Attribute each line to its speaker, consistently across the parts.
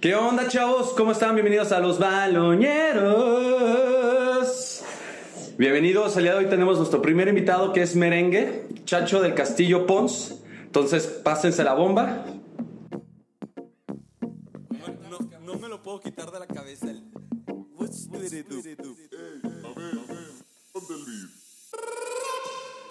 Speaker 1: ¿Qué onda, chavos? ¿Cómo están? Bienvenidos a los baloñeros. Bienvenidos. El día de hoy tenemos nuestro primer invitado que es Merengue, Chacho del Castillo Pons. Entonces, pásense la bomba.
Speaker 2: No, no me lo puedo quitar de la cabeza. El... What's with it, dude?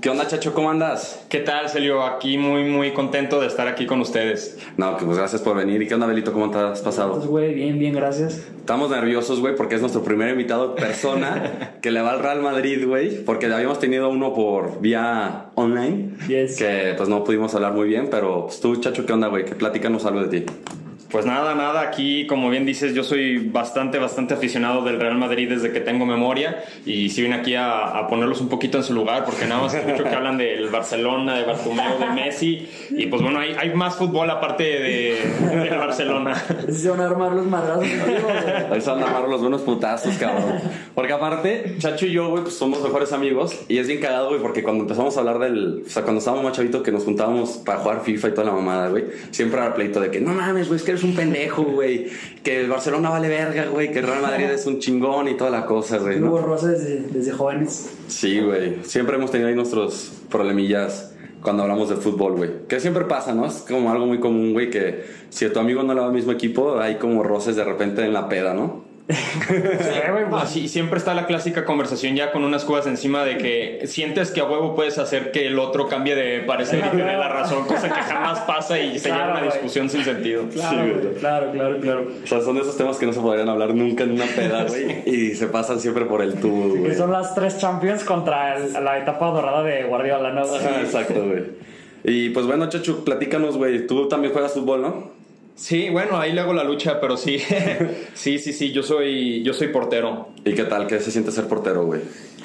Speaker 1: ¿Qué onda, Chacho? ¿Cómo andas?
Speaker 3: ¿Qué tal, Celio? Aquí muy, muy contento de estar aquí con ustedes.
Speaker 1: No, pues gracias por venir. ¿Y qué onda, Belito? ¿Cómo te has pasado?
Speaker 4: Pues, güey, bien, bien, gracias.
Speaker 1: Estamos nerviosos, güey, porque es nuestro primer invitado persona que le va al Real Madrid, güey, porque habíamos tenido uno por vía online,
Speaker 4: Yes.
Speaker 1: que pues no pudimos hablar muy bien, pero pues, tú, Chacho, ¿qué onda, güey? Que platícanos algo de ti.
Speaker 3: Pues nada, nada, aquí como bien dices, yo soy bastante, bastante aficionado del Real Madrid desde que tengo memoria y si vine aquí a, a ponerlos un poquito en su lugar porque nada más escucho que hablan del Barcelona, de Bartomeu, de Messi y pues bueno, hay, hay más fútbol aparte de, del Barcelona.
Speaker 4: Se van a armar los madrazos.
Speaker 1: Ahí se van a armar los buenos putazos, cabrón. Porque aparte, Chacho y yo, güey, pues somos mejores amigos. Y es bien cagado, güey, porque cuando empezamos a hablar del. O sea, cuando estábamos más chavitos que nos juntábamos para jugar FIFA y toda la mamada, güey. Siempre era pleito de que no mames, güey, es que eres un pendejo, güey. Que el Barcelona vale verga, güey. Que el Real Madrid es un chingón y toda la cosa, güey. ¿no?
Speaker 4: Hubo roce desde, desde jóvenes.
Speaker 1: Sí, güey. Siempre hemos tenido ahí nuestros problemillas cuando hablamos de fútbol, güey. Que siempre pasa, ¿no? Es como algo muy común, güey, que si a tu amigo no le va al mismo equipo, hay como roces de repente en la peda, ¿no?
Speaker 3: Así siempre está la clásica conversación ya con unas cubas encima de que sientes que a huevo puedes hacer que el otro cambie de parecer y tener la razón, cosa que jamás pasa y se
Speaker 4: Claro,
Speaker 3: lleva una discusión sin sentido.
Speaker 4: Claro,
Speaker 1: Sí,
Speaker 4: claro, claro, claro.
Speaker 1: O sea, son de esos temas que no se podrían hablar nunca en una peda, güey. Y se pasan siempre por el tubo, güey.
Speaker 4: son las tres Champions contra el- la etapa dorada de Guardiola, ¿no?
Speaker 1: Ajá, exacto, güey. Y pues bueno, Chacho, platícanos, güey. Tú también juegas fútbol, ¿no?
Speaker 3: Sí, bueno, ahí le hago la lucha, pero sí, sí, sí, sí, yo soy, yo soy portero.
Speaker 1: ¿Y qué tal? ¿Qué se siente ser portero, güey?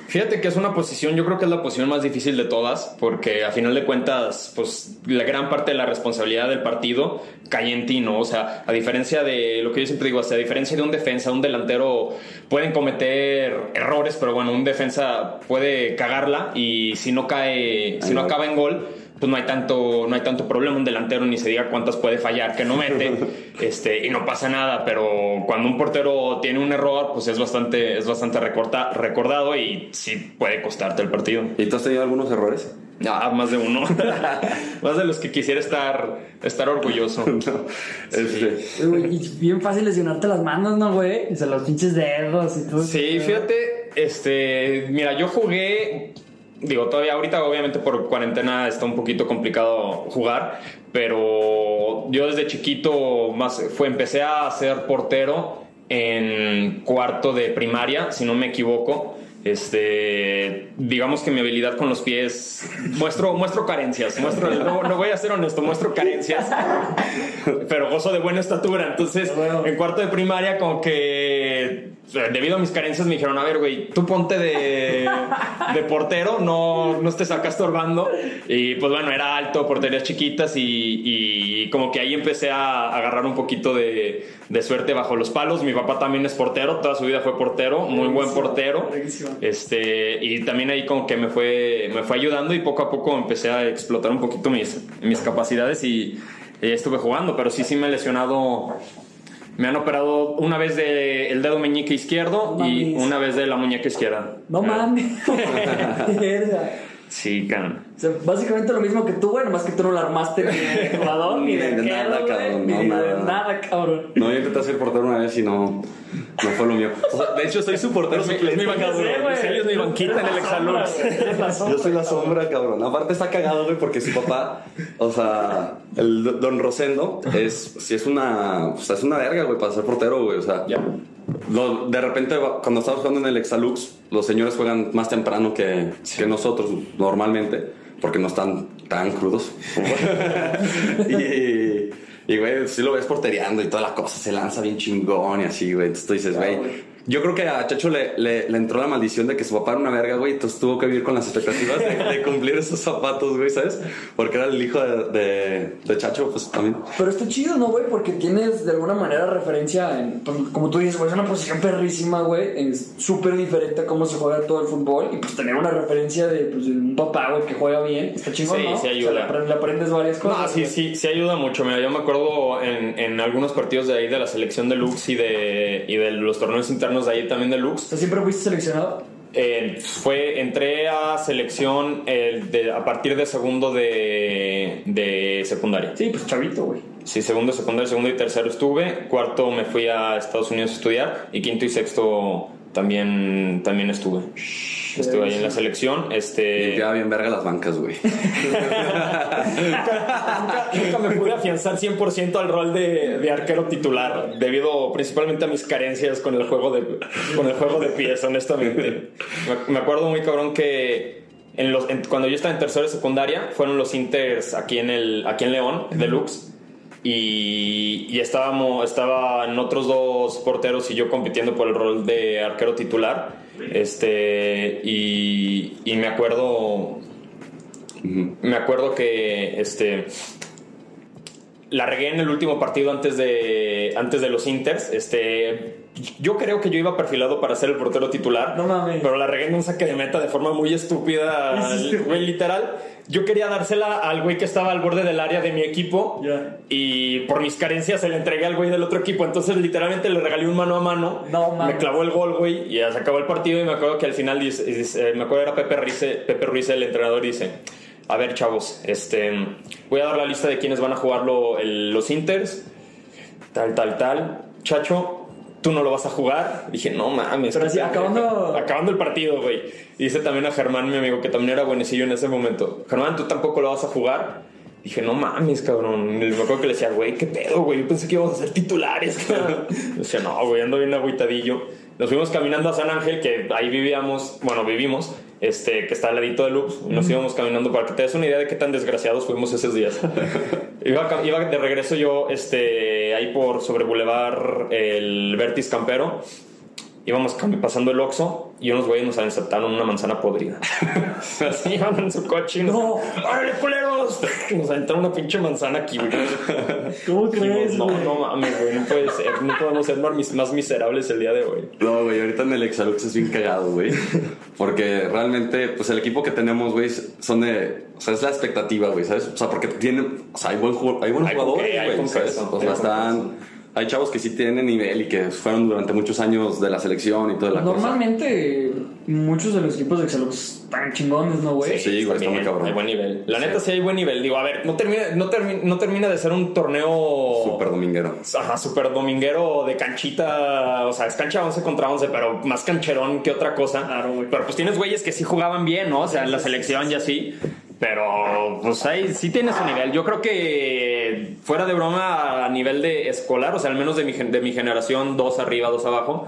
Speaker 3: Fíjate que es una posición, yo creo que es la posición más difícil de todas, porque a final de cuentas, pues la gran parte de la responsabilidad del partido cae en ti, ¿no? O sea, a diferencia de lo que yo siempre digo, o sea, a diferencia de un defensa, un delantero pueden cometer errores, pero bueno, un defensa puede cagarla y si no cae, si no acaba en gol, pues no hay tanto no hay tanto problema un delantero ni se diga cuántas puede fallar que no mete este y no pasa nada pero cuando un portero tiene un error pues es bastante es bastante recorta- recordado y sí puede costarte el partido
Speaker 1: ¿Y tú has tenido algunos errores?
Speaker 3: ah, más de uno más de los que quisiera estar estar orgulloso
Speaker 1: No. Este,
Speaker 4: Y bien fácil lesionarte las manos, ¿no, güey? O sea, los pinches dedos y todo.
Speaker 3: Sí, fíjate, este, mira, yo jugué, digo, todavía ahorita obviamente por cuarentena está un poquito complicado jugar, pero yo desde chiquito más fue empecé a ser portero en cuarto de primaria, si no me equivoco. Este, digamos que mi habilidad con los pies muestro muestro carencias, muestro no, no voy a ser honesto, muestro carencias, pero gozo de buena estatura. Entonces,
Speaker 4: Bueno.
Speaker 3: en cuarto de primaria, como que debido a mis carencias, me dijeron: A ver, güey, tú ponte de, de portero, no, no estés acá estorbando. Y pues bueno, era alto, porterías chiquitas, y, y como que ahí empecé a agarrar un poquito de, de suerte bajo los palos. Mi papá también es portero, toda su vida fue portero, muy buen portero. Este, y también ahí como que me fue, me fue ayudando y poco a poco empecé a explotar un poquito mis, mis capacidades y, y estuve jugando, pero sí, sí me he lesionado. Me han operado una vez del dedo meñique izquierdo
Speaker 4: No
Speaker 3: y
Speaker 4: mames.
Speaker 3: una vez de la muñeca izquierda.
Speaker 4: No mames. Verga.
Speaker 3: Sí, can.
Speaker 4: O sea, básicamente lo mismo que tú, güey, nomás que tú no la armaste ni de jugador, ni de,
Speaker 1: de nada, cabrón,
Speaker 4: ni
Speaker 1: no,
Speaker 4: de
Speaker 1: nada.
Speaker 4: cabrón.
Speaker 1: no, yo intenté ser portero una vez y no, no fue lo mío. O sea, de hecho, soy su portero
Speaker 3: Es mi
Speaker 4: Sí.
Speaker 3: Sí, es mi banquita en el Exalux.
Speaker 1: Yo soy la sombra, cabrón. Aparte está cagado, güey, porque su papá, o sea, el do- don Rosendo es, sí es una, o sea, es una verga, güey, para ser portero, güey, o sea.
Speaker 3: Ya.
Speaker 1: lo- de repente, cuando estamos jugando en el Exalux, los señores juegan más temprano que, que nosotros, normalmente, porque no están tan crudos. y, Y, güey, sí lo ves portereando y toda la cosa, se lanza bien chingón y así, güey. Entonces tú dices, güey. Yo creo que a Chacho le, le, le entró la maldición de que su papá era una verga, güey. Entonces tuvo que vivir con las expectativas de, de cumplir esos zapatos, güey, ¿sabes? Porque era el hijo de, de, de Chacho, pues también.
Speaker 4: Pero está chido, ¿no, güey? Porque tienes de alguna manera referencia en, pues, como tú dices, güey, es una posición perrísima, güey. Es súper diferente a cómo se juega todo el fútbol. Y pues tener una referencia de, pues, de un papá, güey, que juega bien, está chingón,
Speaker 3: Sí,
Speaker 4: ¿no?
Speaker 3: sí
Speaker 4: O sea,
Speaker 3: ayuda.
Speaker 4: le, aprendes, le aprendes varias cosas.
Speaker 3: No, sí,
Speaker 4: güey.
Speaker 3: sí, sí ayuda mucho. Mira, yo me acuerdo en, en algunos partidos de ahí de la selección de Lux y de, y de los torneos internos de ahí también de Lux.
Speaker 4: Siempre fuiste seleccionado.
Speaker 3: Eh, fue, entré a selección el de- a partir de segundo de, de secundaria.
Speaker 4: Sí, pues chavito, güey.
Speaker 3: Sí, segundo, secundario, segundo y tercero estuve. Cuarto me fui a Estados Unidos a estudiar. Y quinto y sexto también, también estuve. Estuve ahí en la selección. Este,
Speaker 1: Limpiaba bien verga las bancas, güey.
Speaker 3: nunca, nunca me pude afianzar 100% al rol de, de arquero titular, debido principalmente a mis carencias con el juego de, con el juego de pies, honestamente. Me, me acuerdo muy cabrón que en los, en- cuando yo estaba en tercero de secundaria, fueron los Inters aquí en, el, aquí en León, Deluxe. Y, y estábamos, estaban otros dos porteros y yo compitiendo por el rol de arquero titular. Este, y, me acuerdo me acuerdo que este la regué en el último partido antes de antes de los Inters. Este yo creo que yo iba perfilado para ser el portero titular.
Speaker 4: No mames.
Speaker 3: Pero la regué en un saque de meta de forma muy estúpida,
Speaker 4: güey.
Speaker 3: literal. Yo quería dársela al güey que estaba al borde del área de mi equipo.
Speaker 4: Ya.
Speaker 3: Y por mis carencias se le entregué al güey del otro equipo. Entonces, literalmente le regalé un mano a mano.
Speaker 4: No mames.
Speaker 3: Me clavó el gol, güey. Y ya se acabó el partido. Y me acuerdo que al final dice, dice- me acuerdo era Pepe Ruiz, Pepe Ruiz, el entrenador, dice: A ver, chavos, este, voy a dar la lista de quienes van a jugar lo- el- los Inters. Tal, tal, tal. Chacho, tú no lo vas a jugar. Dije, no mames.
Speaker 4: Pero así,
Speaker 3: pedo".
Speaker 4: acabando-
Speaker 3: Acabando el partido, güey. Y dice también a Germán, mi amigo, que también era buenecillo en ese momento. Germán, tú tampoco lo vas a jugar. Dije, no mames, cabrón. Y me acuerdo que le decía, güey, qué pedo, güey. Yo pensé que íbamos a ser titulares, cabrón. Decía, no, güey, ando bien agüitadillo. Nos fuimos caminando a San Ángel, que ahí vivíamos, bueno, vivimos, este, que está al ladito de Loops. Y nos íbamos caminando para que te des una idea de qué tan desgraciados fuimos esos días. iba, iba de regreso yo, este, ahí por sobre Boulevard, el Vertis Campero. Íbamos pasando el Oxxo y unos güeyes nos asaltaron una manzana podrida. Así iban en su coche y nos...
Speaker 4: No.
Speaker 3: ¡Órale, culeros! Nos aventaron una pinche manzana aquí, güey.
Speaker 4: ¿Cómo crees,
Speaker 3: no, no mames, güey, no puede ser. No podemos ser más, mis- más miserables el día de hoy.
Speaker 1: No, güey, ahorita en el Exalux es bien cagado, güey. Porque realmente, pues el equipo que tenemos, güey, son de. O sea, es la expectativa, güey, ¿sabes? O sea, porque tienen. O sea, hay, buen, hay
Speaker 3: qué, hay
Speaker 1: güey, ¿sabes? O sea, están. Hay chavos que sí tienen nivel y que fueron durante muchos años de la selección y toda la cosa.
Speaker 4: Normalmente, muchos de los equipos de Exalux están chingones, ¿no, güey?
Speaker 1: Sí, güey, está muy cabrón.
Speaker 3: Hay buen nivel. La
Speaker 1: Sí.
Speaker 3: neta, sí hay buen nivel. Digo, a ver, no termina, no termina, no termina de ser un torneo.
Speaker 1: Súper dominguero.
Speaker 3: Ajá, super dominguero de canchita, o sea, es cancha 11 contra 11, pero más cancherón que otra cosa.
Speaker 4: Claro, güey.
Speaker 3: Pero pues tienes güeyes que sí jugaban bien, ¿no? O sea, en la selección y así. Pero pues ahí sí tiene su nivel. Yo creo que fuera de broma a nivel de escolar, o sea, al menos de mi, de mi generación, dos arriba, dos abajo,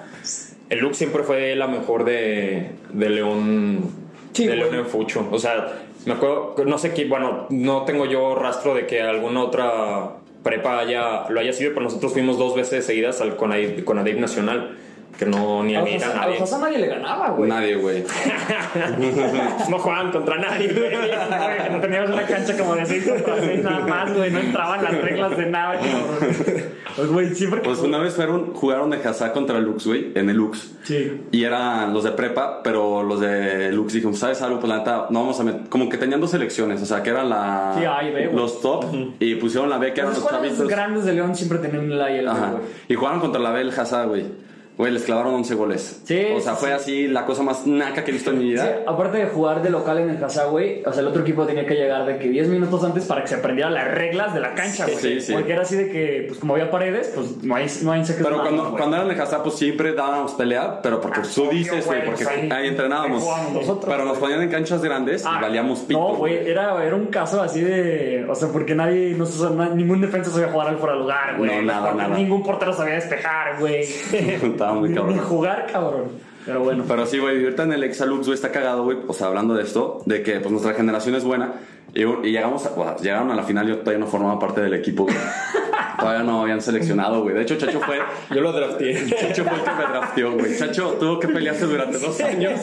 Speaker 3: el look siempre fue la mejor de, de León.
Speaker 4: Sí,
Speaker 3: de León en Fucho. O sea, me acuerdo, no sé qué, bueno, no tengo yo rastro de que alguna otra prepa haya, lo haya sido, pero nosotros fuimos dos veces seguidas al Conadip, Conadip Nacional, que no ni a
Speaker 4: A
Speaker 3: mí
Speaker 4: a
Speaker 3: nadie.
Speaker 4: Oaxaca nadie le ganaba, güey.
Speaker 1: Nadie, güey.
Speaker 3: no jugaban contra nadie, güey.
Speaker 4: No teníamos una cancha como de 6 contra 6 nada más, güey. No entraban las reglas de nada, cabrón. Pues, güey, siempre que.
Speaker 1: Pues una vez fueron, jugaron de Hazá contra Lux, güey, en el Lux.
Speaker 4: Sí.
Speaker 1: Y eran los de prepa, pero los de Lux dijeron, ¿sabes algo? Pues la neta, no vamos a meter. Como que tenían dos selecciones, o sea, que eran la.
Speaker 4: Sí, A y B, güey.
Speaker 1: Los top, y pusieron la B, que eran
Speaker 4: Las
Speaker 1: los chavitos.
Speaker 4: grandes de León siempre tenían el A y el B,
Speaker 1: Ajá.
Speaker 4: güey.
Speaker 1: Y jugaron contra la B el Hazá, güey. Güey, les clavaron 11 goles.
Speaker 4: Sí,
Speaker 1: O sea,
Speaker 4: sí,
Speaker 1: fue
Speaker 4: sí.
Speaker 1: así la cosa más naca que he visto en mi
Speaker 4: Sí,
Speaker 1: vida.
Speaker 4: aparte de jugar de local en el Hazá, güey, o sea, el otro equipo tenía que llegar de que 10 minutos antes para que se aprendiera las reglas de la cancha, güey.
Speaker 1: Sí, sí.
Speaker 4: Porque era así de que, pues como había paredes, pues no hay, no hay saques
Speaker 1: Pero
Speaker 4: de
Speaker 1: cuando, eran el Hazá, pues siempre dábamos pelea, pero porque tú
Speaker 4: obvio,
Speaker 1: dices,
Speaker 4: güey,
Speaker 1: porque
Speaker 4: pues ahí-
Speaker 1: ahí entrenábamos.
Speaker 4: nosotros,
Speaker 1: Pero nos ponían en canchas grandes
Speaker 4: Ah,
Speaker 1: y valíamos pito.
Speaker 4: No, güey, era, era un caso así de. O sea, porque nadie. No, o sea, ningún defensa sabía jugar al fuera de lugar, güey.
Speaker 1: No, nada, nada.
Speaker 4: Ningún portero sabía despejar, güey.
Speaker 1: Estaba muy cabrón.
Speaker 4: Ni jugar, cabrón. Pero bueno.
Speaker 1: Pero sí, güey, ahorita en el Exalux, güey, está cagado, güey, o sea, hablando de esto, de que pues nuestra generación es buena y, y llegamos a, o sea, llegaron a la final, yo todavía no formaba parte del equipo, güey. todavía no habían seleccionado, güey. De hecho, Chacho fue,
Speaker 3: Yo lo drafté.
Speaker 1: Chacho fue el que me drafteó, güey. Chacho tuvo que pelearse durante dos años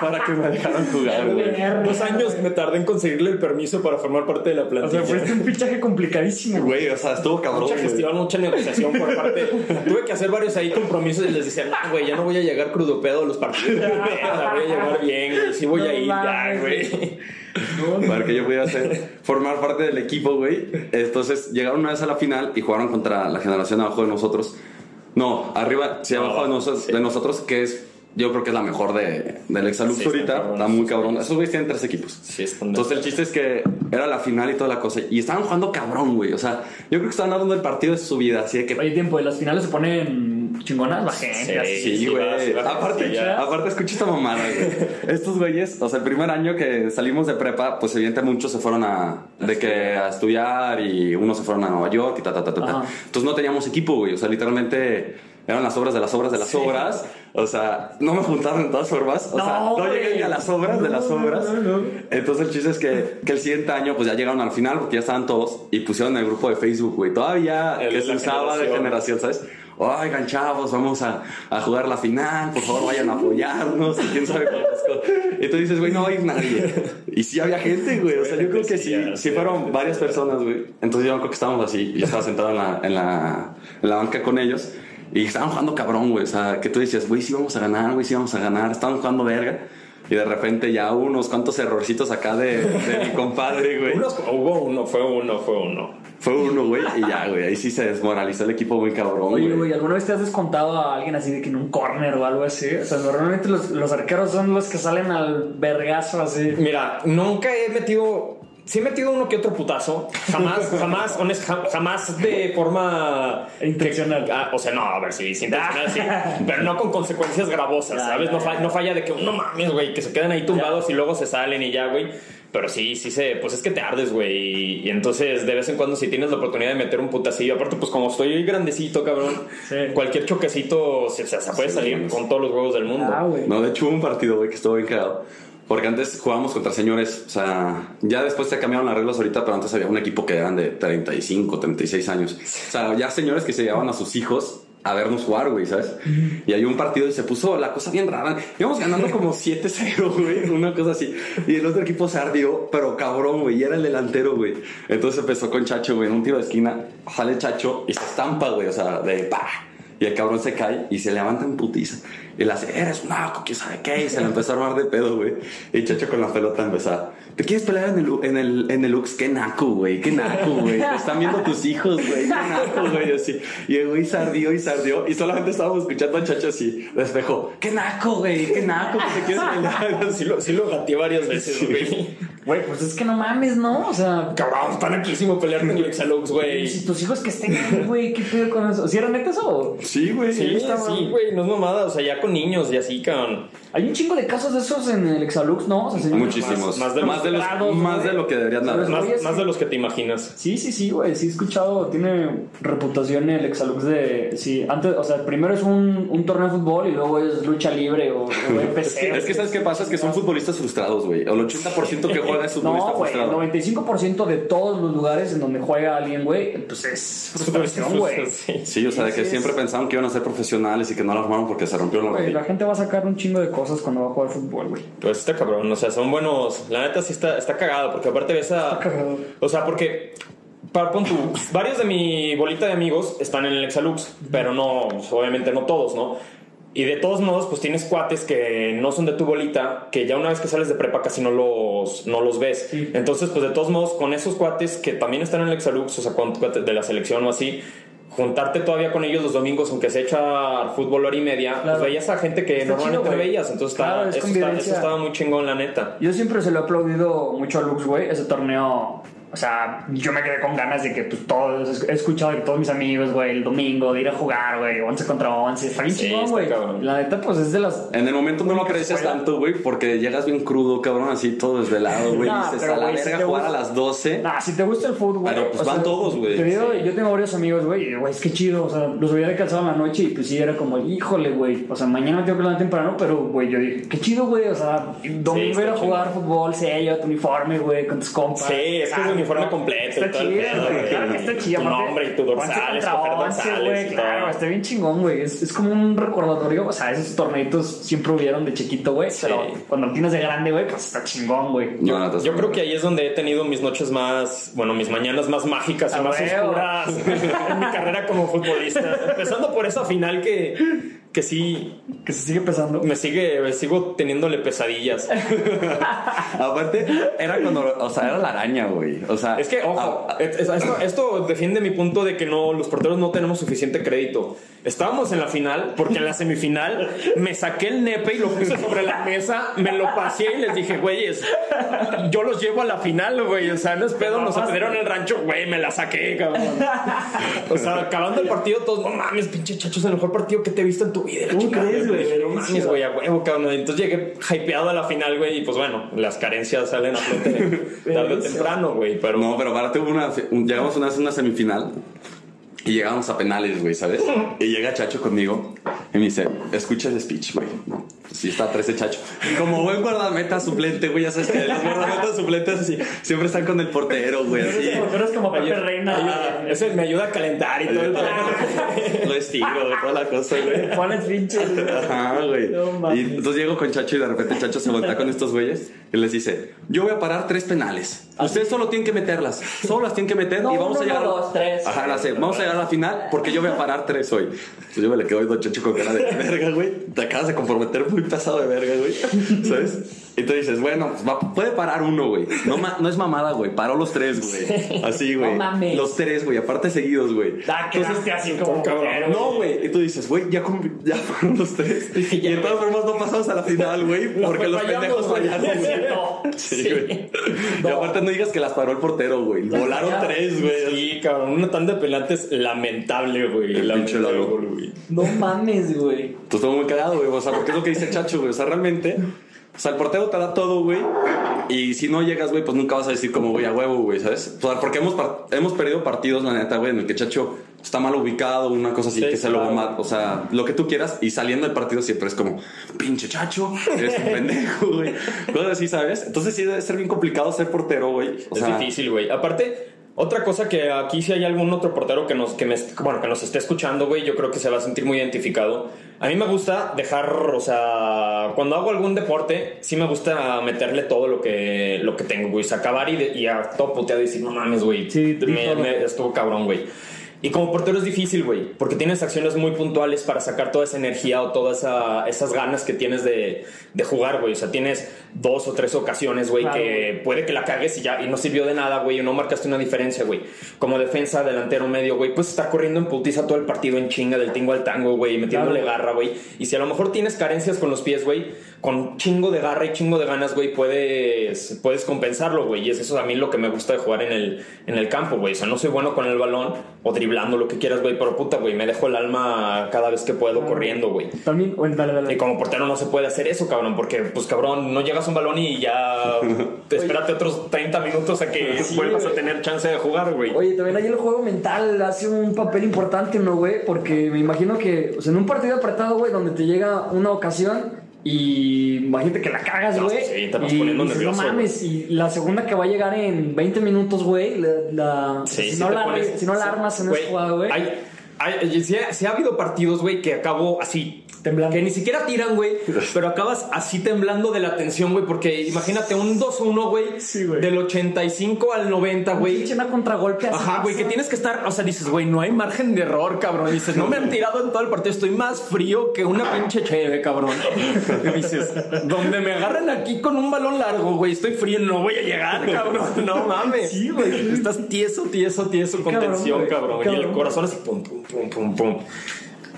Speaker 1: para que me dejaran jugar, güey.
Speaker 3: Dos años me tardé en conseguirle el permiso para formar parte de la
Speaker 4: O
Speaker 3: plantilla.
Speaker 4: sea, fuiste un fichaje complicadísimo, güey.
Speaker 1: Güey, o sea, estuvo cabrón.
Speaker 3: Mucha
Speaker 1: güey.
Speaker 3: gestión, mucha negociación por parte. Tuve que hacer varios ahí compromisos y les decía, no, güey, ya no voy a llegar crudo pedo a los partidos. Voy a llegar bien, güey. Sí voy a ir, ya,
Speaker 1: para que yo pudiera hacer, formar parte del equipo, güey. Entonces llegaron una vez a la final y jugaron contra la generación abajo de nosotros. No, arriba, sí, abajo de, nosotros, de nosotros, que es, yo creo que es la mejor de, del Exalux
Speaker 3: Sí,
Speaker 1: ahorita. Está muy cabrón. Esos güeyes tienen tres equipos.
Speaker 3: Sí, están de-
Speaker 1: Entonces el chiste es que era la final y toda la cosa. Y estaban jugando cabrón, güey. O sea, yo creo que estaban dando el partido de su vida. Así de que
Speaker 4: Oye, tiempo, y las finales se ponen chingonas, la gente.
Speaker 3: Sí.
Speaker 4: así.
Speaker 1: Sí,
Speaker 3: sí,
Speaker 1: güey. aparte,
Speaker 3: sí, ya.
Speaker 1: aparte, escucha esta mamada, güey. Estos güeyes, o sea, el primer año que salimos de prepa, pues evidentemente muchos se fueron a, de que a estudiar y unos se fueron a Nueva York y ta, ta, ta, ta, ta. Entonces no teníamos equipo, güey. O sea, literalmente eran las obras de las obras de las obras. O sea, no me juntaron de todas formas. O sea,
Speaker 4: No,
Speaker 1: no llegué ni a las obras de las
Speaker 4: No,
Speaker 1: obras.
Speaker 4: no, no.
Speaker 1: Entonces el chiste es que, que el siguiente año, pues ya llegaron al final porque ya estaban todos y pusieron el grupo de Facebook, güey. Todavía
Speaker 3: El
Speaker 1: que
Speaker 3: de
Speaker 1: se usaba de
Speaker 3: generación.
Speaker 1: generación, ¿sabes? Oigan, chavos, vamos a, a jugar la final, por favor vayan a apoyarnos y quién sabe cuántas cosas. Tú dices, güey, no va a ir nadie. Y sí había gente, güey. O sea, yo creo que sí, sí fueron varias personas, güey. Entonces yo creo que estábamos así. Yo estaba sentado en la, en la, en la banca con ellos y estaban jugando cabrón, güey. O sea, que tú decías, güey, sí vamos a ganar, güey, sí vamos a ganar. Estaban jugando verga. Y de repente ya unos cuantos errorcitos acá de, de mi compadre, güey.
Speaker 3: Hubo uno, fue uno, fue uno.
Speaker 1: Fue uno, güey, y ya, güey. Ahí sí se desmoralizó el equipo muy cabrón,
Speaker 4: Oye,
Speaker 1: güey.
Speaker 4: güey, ¿alguna vez te has descontado a alguien así de que en un corner o algo así? O sea, normalmente los, los arqueros son los que salen al vergazo así.
Speaker 3: Mira, nunca he metido. Sí he metido uno que otro putazo. Jamás, jamás, honest, jam- jamás de forma
Speaker 4: Intencional.
Speaker 3: que- ah, o sea, no, a ver, sí, sí, intencional, sí. Pero no con consecuencias gravosas,
Speaker 4: Ya,
Speaker 3: ¿sabes?
Speaker 4: ya,
Speaker 3: No, fa-
Speaker 4: ya.
Speaker 3: no falla de que, no mames, güey, que se quedan ahí tumbados y luego se salen y ya, güey. Pero sí, sí se, pues es que te ardes, güey. Y, entonces, de vez en cuando, si tienes la oportunidad de meter un putacillo, aparte, pues como estoy grandecito, cabrón,
Speaker 4: Sí.
Speaker 3: cualquier choquecito se, se- se puede salir con todos los huevos del mundo.
Speaker 4: Ah, güey.
Speaker 1: No, de hecho hubo un partido, güey, que estuvo bien cagado. Porque antes jugábamos contra señores, o sea, ya después se cambiaron las reglas ahorita, pero antes había un equipo que eran de 35, 36 años. O sea, ya señores que se llevaban a sus hijos a vernos jugar, güey, ¿sabes? Y hay un partido y se puso la cosa bien rara. Íbamos ganando como 7-0, güey, una cosa así. Y el otro equipo se ardió, pero cabrón, güey, y era el delantero, güey. Entonces empezó con Chacho, güey, en un tiro de esquina, sale Chacho y se estampa, güey, o sea, de pa. Y el cabrón se cae y se levanta en putiza. Y le hace, eres un naco, quién sabe qué. Y se le empezó a armar de pedo, güey. Y Chacho con la pelota empezó a, ¿te quieres pelear en el, en el, en el Lux? Qué naco, güey, qué naco, güey. Te están viendo tus hijos, güey, qué naco, güey. Así. Y el güey sardió y sardió. Y solamente estábamos escuchando a Chacho así, de espejo, qué naco, güey, qué naco, que te quieres pelear.
Speaker 3: Sí lo, sí lo gateé varias veces, güey.
Speaker 4: Güey, pues es que no mames, ¿no? O sea,
Speaker 3: Cabrón, está naquísimo pelear con el Exalux,
Speaker 4: y
Speaker 3: güey.
Speaker 4: si tus hijos que estén güey, ¿qué pedo con eso? ¿Si eran netas o...?
Speaker 1: Sí, güey.
Speaker 3: Sí, sí, güey, no es mamada, o sea, ya con niños y así, cabrón.
Speaker 4: Hay un chingo de casos de esos en el Exalux, ¿no? O sea, señores-
Speaker 1: Muchísimos.
Speaker 3: Más-
Speaker 1: Más,
Speaker 3: más de
Speaker 1: de,
Speaker 3: los
Speaker 1: los, más de lo que deberían dar.
Speaker 3: Más, más de los que te imaginas.
Speaker 4: Sí, sí, sí, güey, sí he escuchado, tiene reputación el Exalux de, sí, antes, o sea, primero es un, un torneo de fútbol y luego es lucha libre o, o PC.
Speaker 1: Es que sabes qué pasa, es que son futbolistas frustrados, güey. El 80% que juega es futbolista
Speaker 4: No, güey, el
Speaker 1: frustrado.
Speaker 4: 95% de todos los lugares en donde juega alguien, güey, pues es frustración, güey.
Speaker 3: Sí.
Speaker 1: Sí, o sea, de que
Speaker 4: Sí,
Speaker 1: siempre
Speaker 4: es-
Speaker 1: pensaban que iban a ser profesionales y que no lo armaron porque se rompió la rodilla.
Speaker 4: la gente va a sacar un chingo de cosas cuando va a jugar fútbol, güey.
Speaker 3: Pues está cabrón, o sea, son buenos. La neta sí está, está cagado, porque aparte ves a.
Speaker 4: Está cagado.
Speaker 3: O sea, porque. Para, pon tú, varios de mi bolita de amigos están en el Exalux, pero no, pues, obviamente no todos, ¿no? Y de todos modos, pues tienes cuates que no son de tu bolita, que ya una vez que sales de prepa casi no los, no los ves.
Speaker 4: Sí.
Speaker 3: Entonces, pues de todos modos, con esos cuates que también están en el Exalux, o sea, con cuates de la selección o así, juntarte todavía con ellos los domingos, aunque se echa fútbol hora y media,
Speaker 4: Claro.
Speaker 3: pues veías a gente que
Speaker 4: Está
Speaker 3: normalmente no veías. Entonces, está-
Speaker 4: Claro, es
Speaker 3: eso, está- eso estaba muy chingón, la neta.
Speaker 4: Yo siempre se lo he aplaudido mucho a Lux, güey, ese torneo. O sea, yo me quedé con ganas de que pues todos, he escuchado de todos mis amigos, güey, el domingo, de ir a jugar, güey, 11 contra 11. Está bien
Speaker 3: Sí,
Speaker 4: chingón,
Speaker 3: está
Speaker 4: güey. La neta, pues es de las.
Speaker 1: En el momento no lo aprecias tanto, güey, porque llegas bien crudo, cabrón, así todo desvelado, güey. Y dices
Speaker 4: pero,
Speaker 1: a la verga jugar a las 12.
Speaker 4: Nah, si te gusta el fútbol, güey.
Speaker 1: Pero, pues, van
Speaker 4: sea,
Speaker 1: todos, güey.
Speaker 4: te digo, Yo tengo varios amigos, güey, güey, es que chido. O sea, los veía de calzado en la noche y pues sí, era como, híjole, güey. O sea, mañana tengo que levantar temprano, pero, güey, yo dije, qué chido, güey. O sea, domingo ir a jugar fútbol, sello, tu uniforme, güey, con tus compas.
Speaker 3: Sí, es que uniforme
Speaker 4: No,
Speaker 3: completo.
Speaker 4: Está
Speaker 3: pedo,
Speaker 4: güey. Claro que está chida.
Speaker 3: Tu nombre y tu dorsal, escoger dorsales.
Speaker 4: güey, Claro, está bien chingón, güey. Es, es como un recordatorio. O sea, esos torneitos siempre hubieron de chiquito, güey. Pero cuando lo tienes de grande, güey, pues está chingón, güey.
Speaker 1: No,
Speaker 3: Yo creo que ahí es donde he tenido mis noches más, bueno, mis mañanas más mágicas y más oscuras en mi carrera como futbolista. Empezando por esa final que, que sí
Speaker 4: Que se sigue pesando.
Speaker 3: me sigue, me sigo teniéndole pesadillas.
Speaker 1: Aparte, era cuando, o sea, era la araña, güey. O sea,
Speaker 3: Es que, ojo, es- es- esto, esto defiende mi punto de que no, los porteros no tenemos suficiente crédito. Estábamos en la final, porque en la semifinal me saqué el nepe y lo puse sobre la mesa, me lo pasé y les dije, güeyes, yo los llevo a la final, güey. O sea, no es pedo, nos atendieron en el rancho, güey, me la saqué, cabrón. O sea, acabando el partido, todos, no mames, pinche chacho, es el mejor partido que te he visto en tu vida. la
Speaker 4: ¿Cómo
Speaker 3: chingada,
Speaker 4: crees, güey?
Speaker 3: No mames, güey, a huevo, cabrón. Entonces llegué hypeado a la final, güey, y pues bueno, las carencias salen a flote tarde o temprano, güey. Pero
Speaker 1: No, pero aparte hubo una, un- llegamos una vez a una semifinal y llegamos a penales, güey, ¿sabes? Y llega Chacho conmigo y me dice, escucha ese speech, güey. No, sí está 13 Chacho. Y como buen guardameta suplente, güey, ya sabes que los guardametas suplentes así, siempre están con el portero, güey, así.
Speaker 4: Pero eres como Pepe Reina.
Speaker 3: ayuda-
Speaker 4: güey.
Speaker 3: ese me ayuda a calentar y todo el
Speaker 1: Lo estiro, güey, toda la cosa, güey.
Speaker 4: Pones pinches. güey.
Speaker 1: Ajá, güey.
Speaker 4: No
Speaker 1: y entonces llego con Chacho y de repente Chacho se voltea con estos güeyes y les dice, yo voy a parar tres penales. Ustedes solo tienen que meterlas. Solo las tienen que meter
Speaker 4: No,
Speaker 1: y vamos
Speaker 4: uno,
Speaker 1: a llegar.
Speaker 4: no, dos, tres.
Speaker 1: Ajá, la sé. Vamos a llegar a la final porque yo voy a parar tres hoy. Entonces yo me le quedo viendo a Chacho con cara de verga, güey. Te acabas de comprometer muy pasado de verga, güey. ¿Sabes? Y tú dices, bueno, pues va- puede parar uno, güey. No, ma- no es mamada, güey. Paró los tres, güey. Así, güey.
Speaker 4: No mames.
Speaker 1: Los tres, güey. Aparte seguidos, güey.
Speaker 4: Ah, quedaste así como
Speaker 3: cabrón.
Speaker 1: No, güey. Y tú dices, güey, ya, ya fueron los tres. Y de todas formas no pasamos a la final, güey. Porque los pendejos fallaron, güey.
Speaker 4: No.
Speaker 1: Sí, güey. Y aparte no digas que las paró el portero, güey. Volaron tres, güey.
Speaker 3: Sí, cabrón, una tanda de penaltes lamentable, güey.
Speaker 1: El pinche
Speaker 3: Lamentable, güey.
Speaker 4: No mames, güey.
Speaker 1: Entonces estuvo muy cagado, güey. O sea, porque es lo que dice el Chacho, güey. O sea, realmente. O sea, el portero te da todo, güey. Y si no llegas, güey, pues nunca vas a decir como voy a huevo, güey, ¿sabes? O sea, porque hemos, hemos perdido partidos, la neta, güey, en el que Chacho está mal ubicado, una cosa así,
Speaker 3: Sí,
Speaker 1: que se lo va mal. O sea, lo que tú quieras. Y saliendo del partido siempre es como, pinche Chacho, eres un pendejo, güey. Cosas así, ¿sabes? Entonces sí debe ser bien complicado ser portero, güey. O
Speaker 3: es
Speaker 1: sea,
Speaker 3: difícil, güey. Aparte, otra cosa que aquí si hay algún otro portero que nos, que me, bueno, que nos esté escuchando, güey, yo creo que se va a sentir muy identificado. A mí me gusta dejar, o sea, cuando hago algún deporte, sí me gusta meterle todo lo que, lo que tengo, güey. O sea, acabar y, de- y a todo puteado y decir, no mames, güey.
Speaker 4: Sí,
Speaker 3: me, me- estuvo cabrón, güey. Y como portero es difícil, güey, porque tienes acciones muy puntuales para sacar toda esa energía o todas esa- esas ganas que tienes de, de jugar, güey. O sea, tienes dos o tres ocasiones, güey,
Speaker 4: Claro,
Speaker 3: que puede que la cagues y ya y no sirvió de nada, güey, o no marcaste una diferencia, güey. Como defensa, delantero, medio, güey, pues estar corriendo en putiza todo el partido en chinga, del tingo al tango, güey, metiéndole
Speaker 4: Claro.
Speaker 3: garra, güey. Y si a lo mejor tienes carencias con los pies, güey, con chingo de garra y chingo de ganas, güey, puedes, puedes compensarlo, güey. Y es eso a mí lo que me gusta de jugar en el, en el campo, güey. O sea, no soy bueno con el balón o driblando lo que quieras, güey, pero puta, güey, me dejo el alma cada vez que puedo corriendo, güey.
Speaker 4: También, bueno, dale, dale.
Speaker 3: Y como portero no se puede hacer eso, cabrón, porque, pues, cabrón, no llegas a un balón y ya te espérate otros 30 minutos a que
Speaker 4: Sí,
Speaker 3: vuelvas a tener chance de jugar, güey.
Speaker 4: Oye, también ahí el juego mental hace un papel importante, ¿no, güey? Porque me imagino que, o sea, en un partido apretado, güey, donde te llega una ocasión y imagínate que la cagas, güey.
Speaker 3: sí, te vas
Speaker 4: y
Speaker 3: poniendo
Speaker 4: dices,
Speaker 3: nervioso,
Speaker 4: No mames, y la segunda que va a llegar en 20 minutos, güey, la, la-
Speaker 3: Sí,
Speaker 4: si,
Speaker 3: sí
Speaker 4: no la,
Speaker 3: pones-
Speaker 4: si no la armas en esa jugada, güey.
Speaker 3: Hay, hay, sí, ha, sí ha habido partidos, güey, que acabo así.
Speaker 4: Temblando.
Speaker 3: Que ni siquiera tiran, güey. pero acabas así temblando de la tensión, güey. Porque imagínate un 2-1, güey.
Speaker 4: Sí, güey.
Speaker 3: Del 85 al 90, güey.
Speaker 4: Pinche una contragolpe así.
Speaker 3: Ajá, güey, que tienes que estar, o sea, dices, güey, no hay margen de error, cabrón. Dices, no me han tirado en todo el partido, estoy más frío que una pinche cheve, cabrón. Dices, donde me agarren aquí con un balón largo, güey, estoy frío, no voy a llegar, cabrón. No mames.
Speaker 4: Sí, güey.
Speaker 3: Estás tieso, tieso, tieso, con
Speaker 4: Cabrón,
Speaker 3: tensión,
Speaker 4: güey.
Speaker 3: cabrón. Y el
Speaker 4: Cabrón.
Speaker 3: corazón así, pum, pum, pum, pum, pum.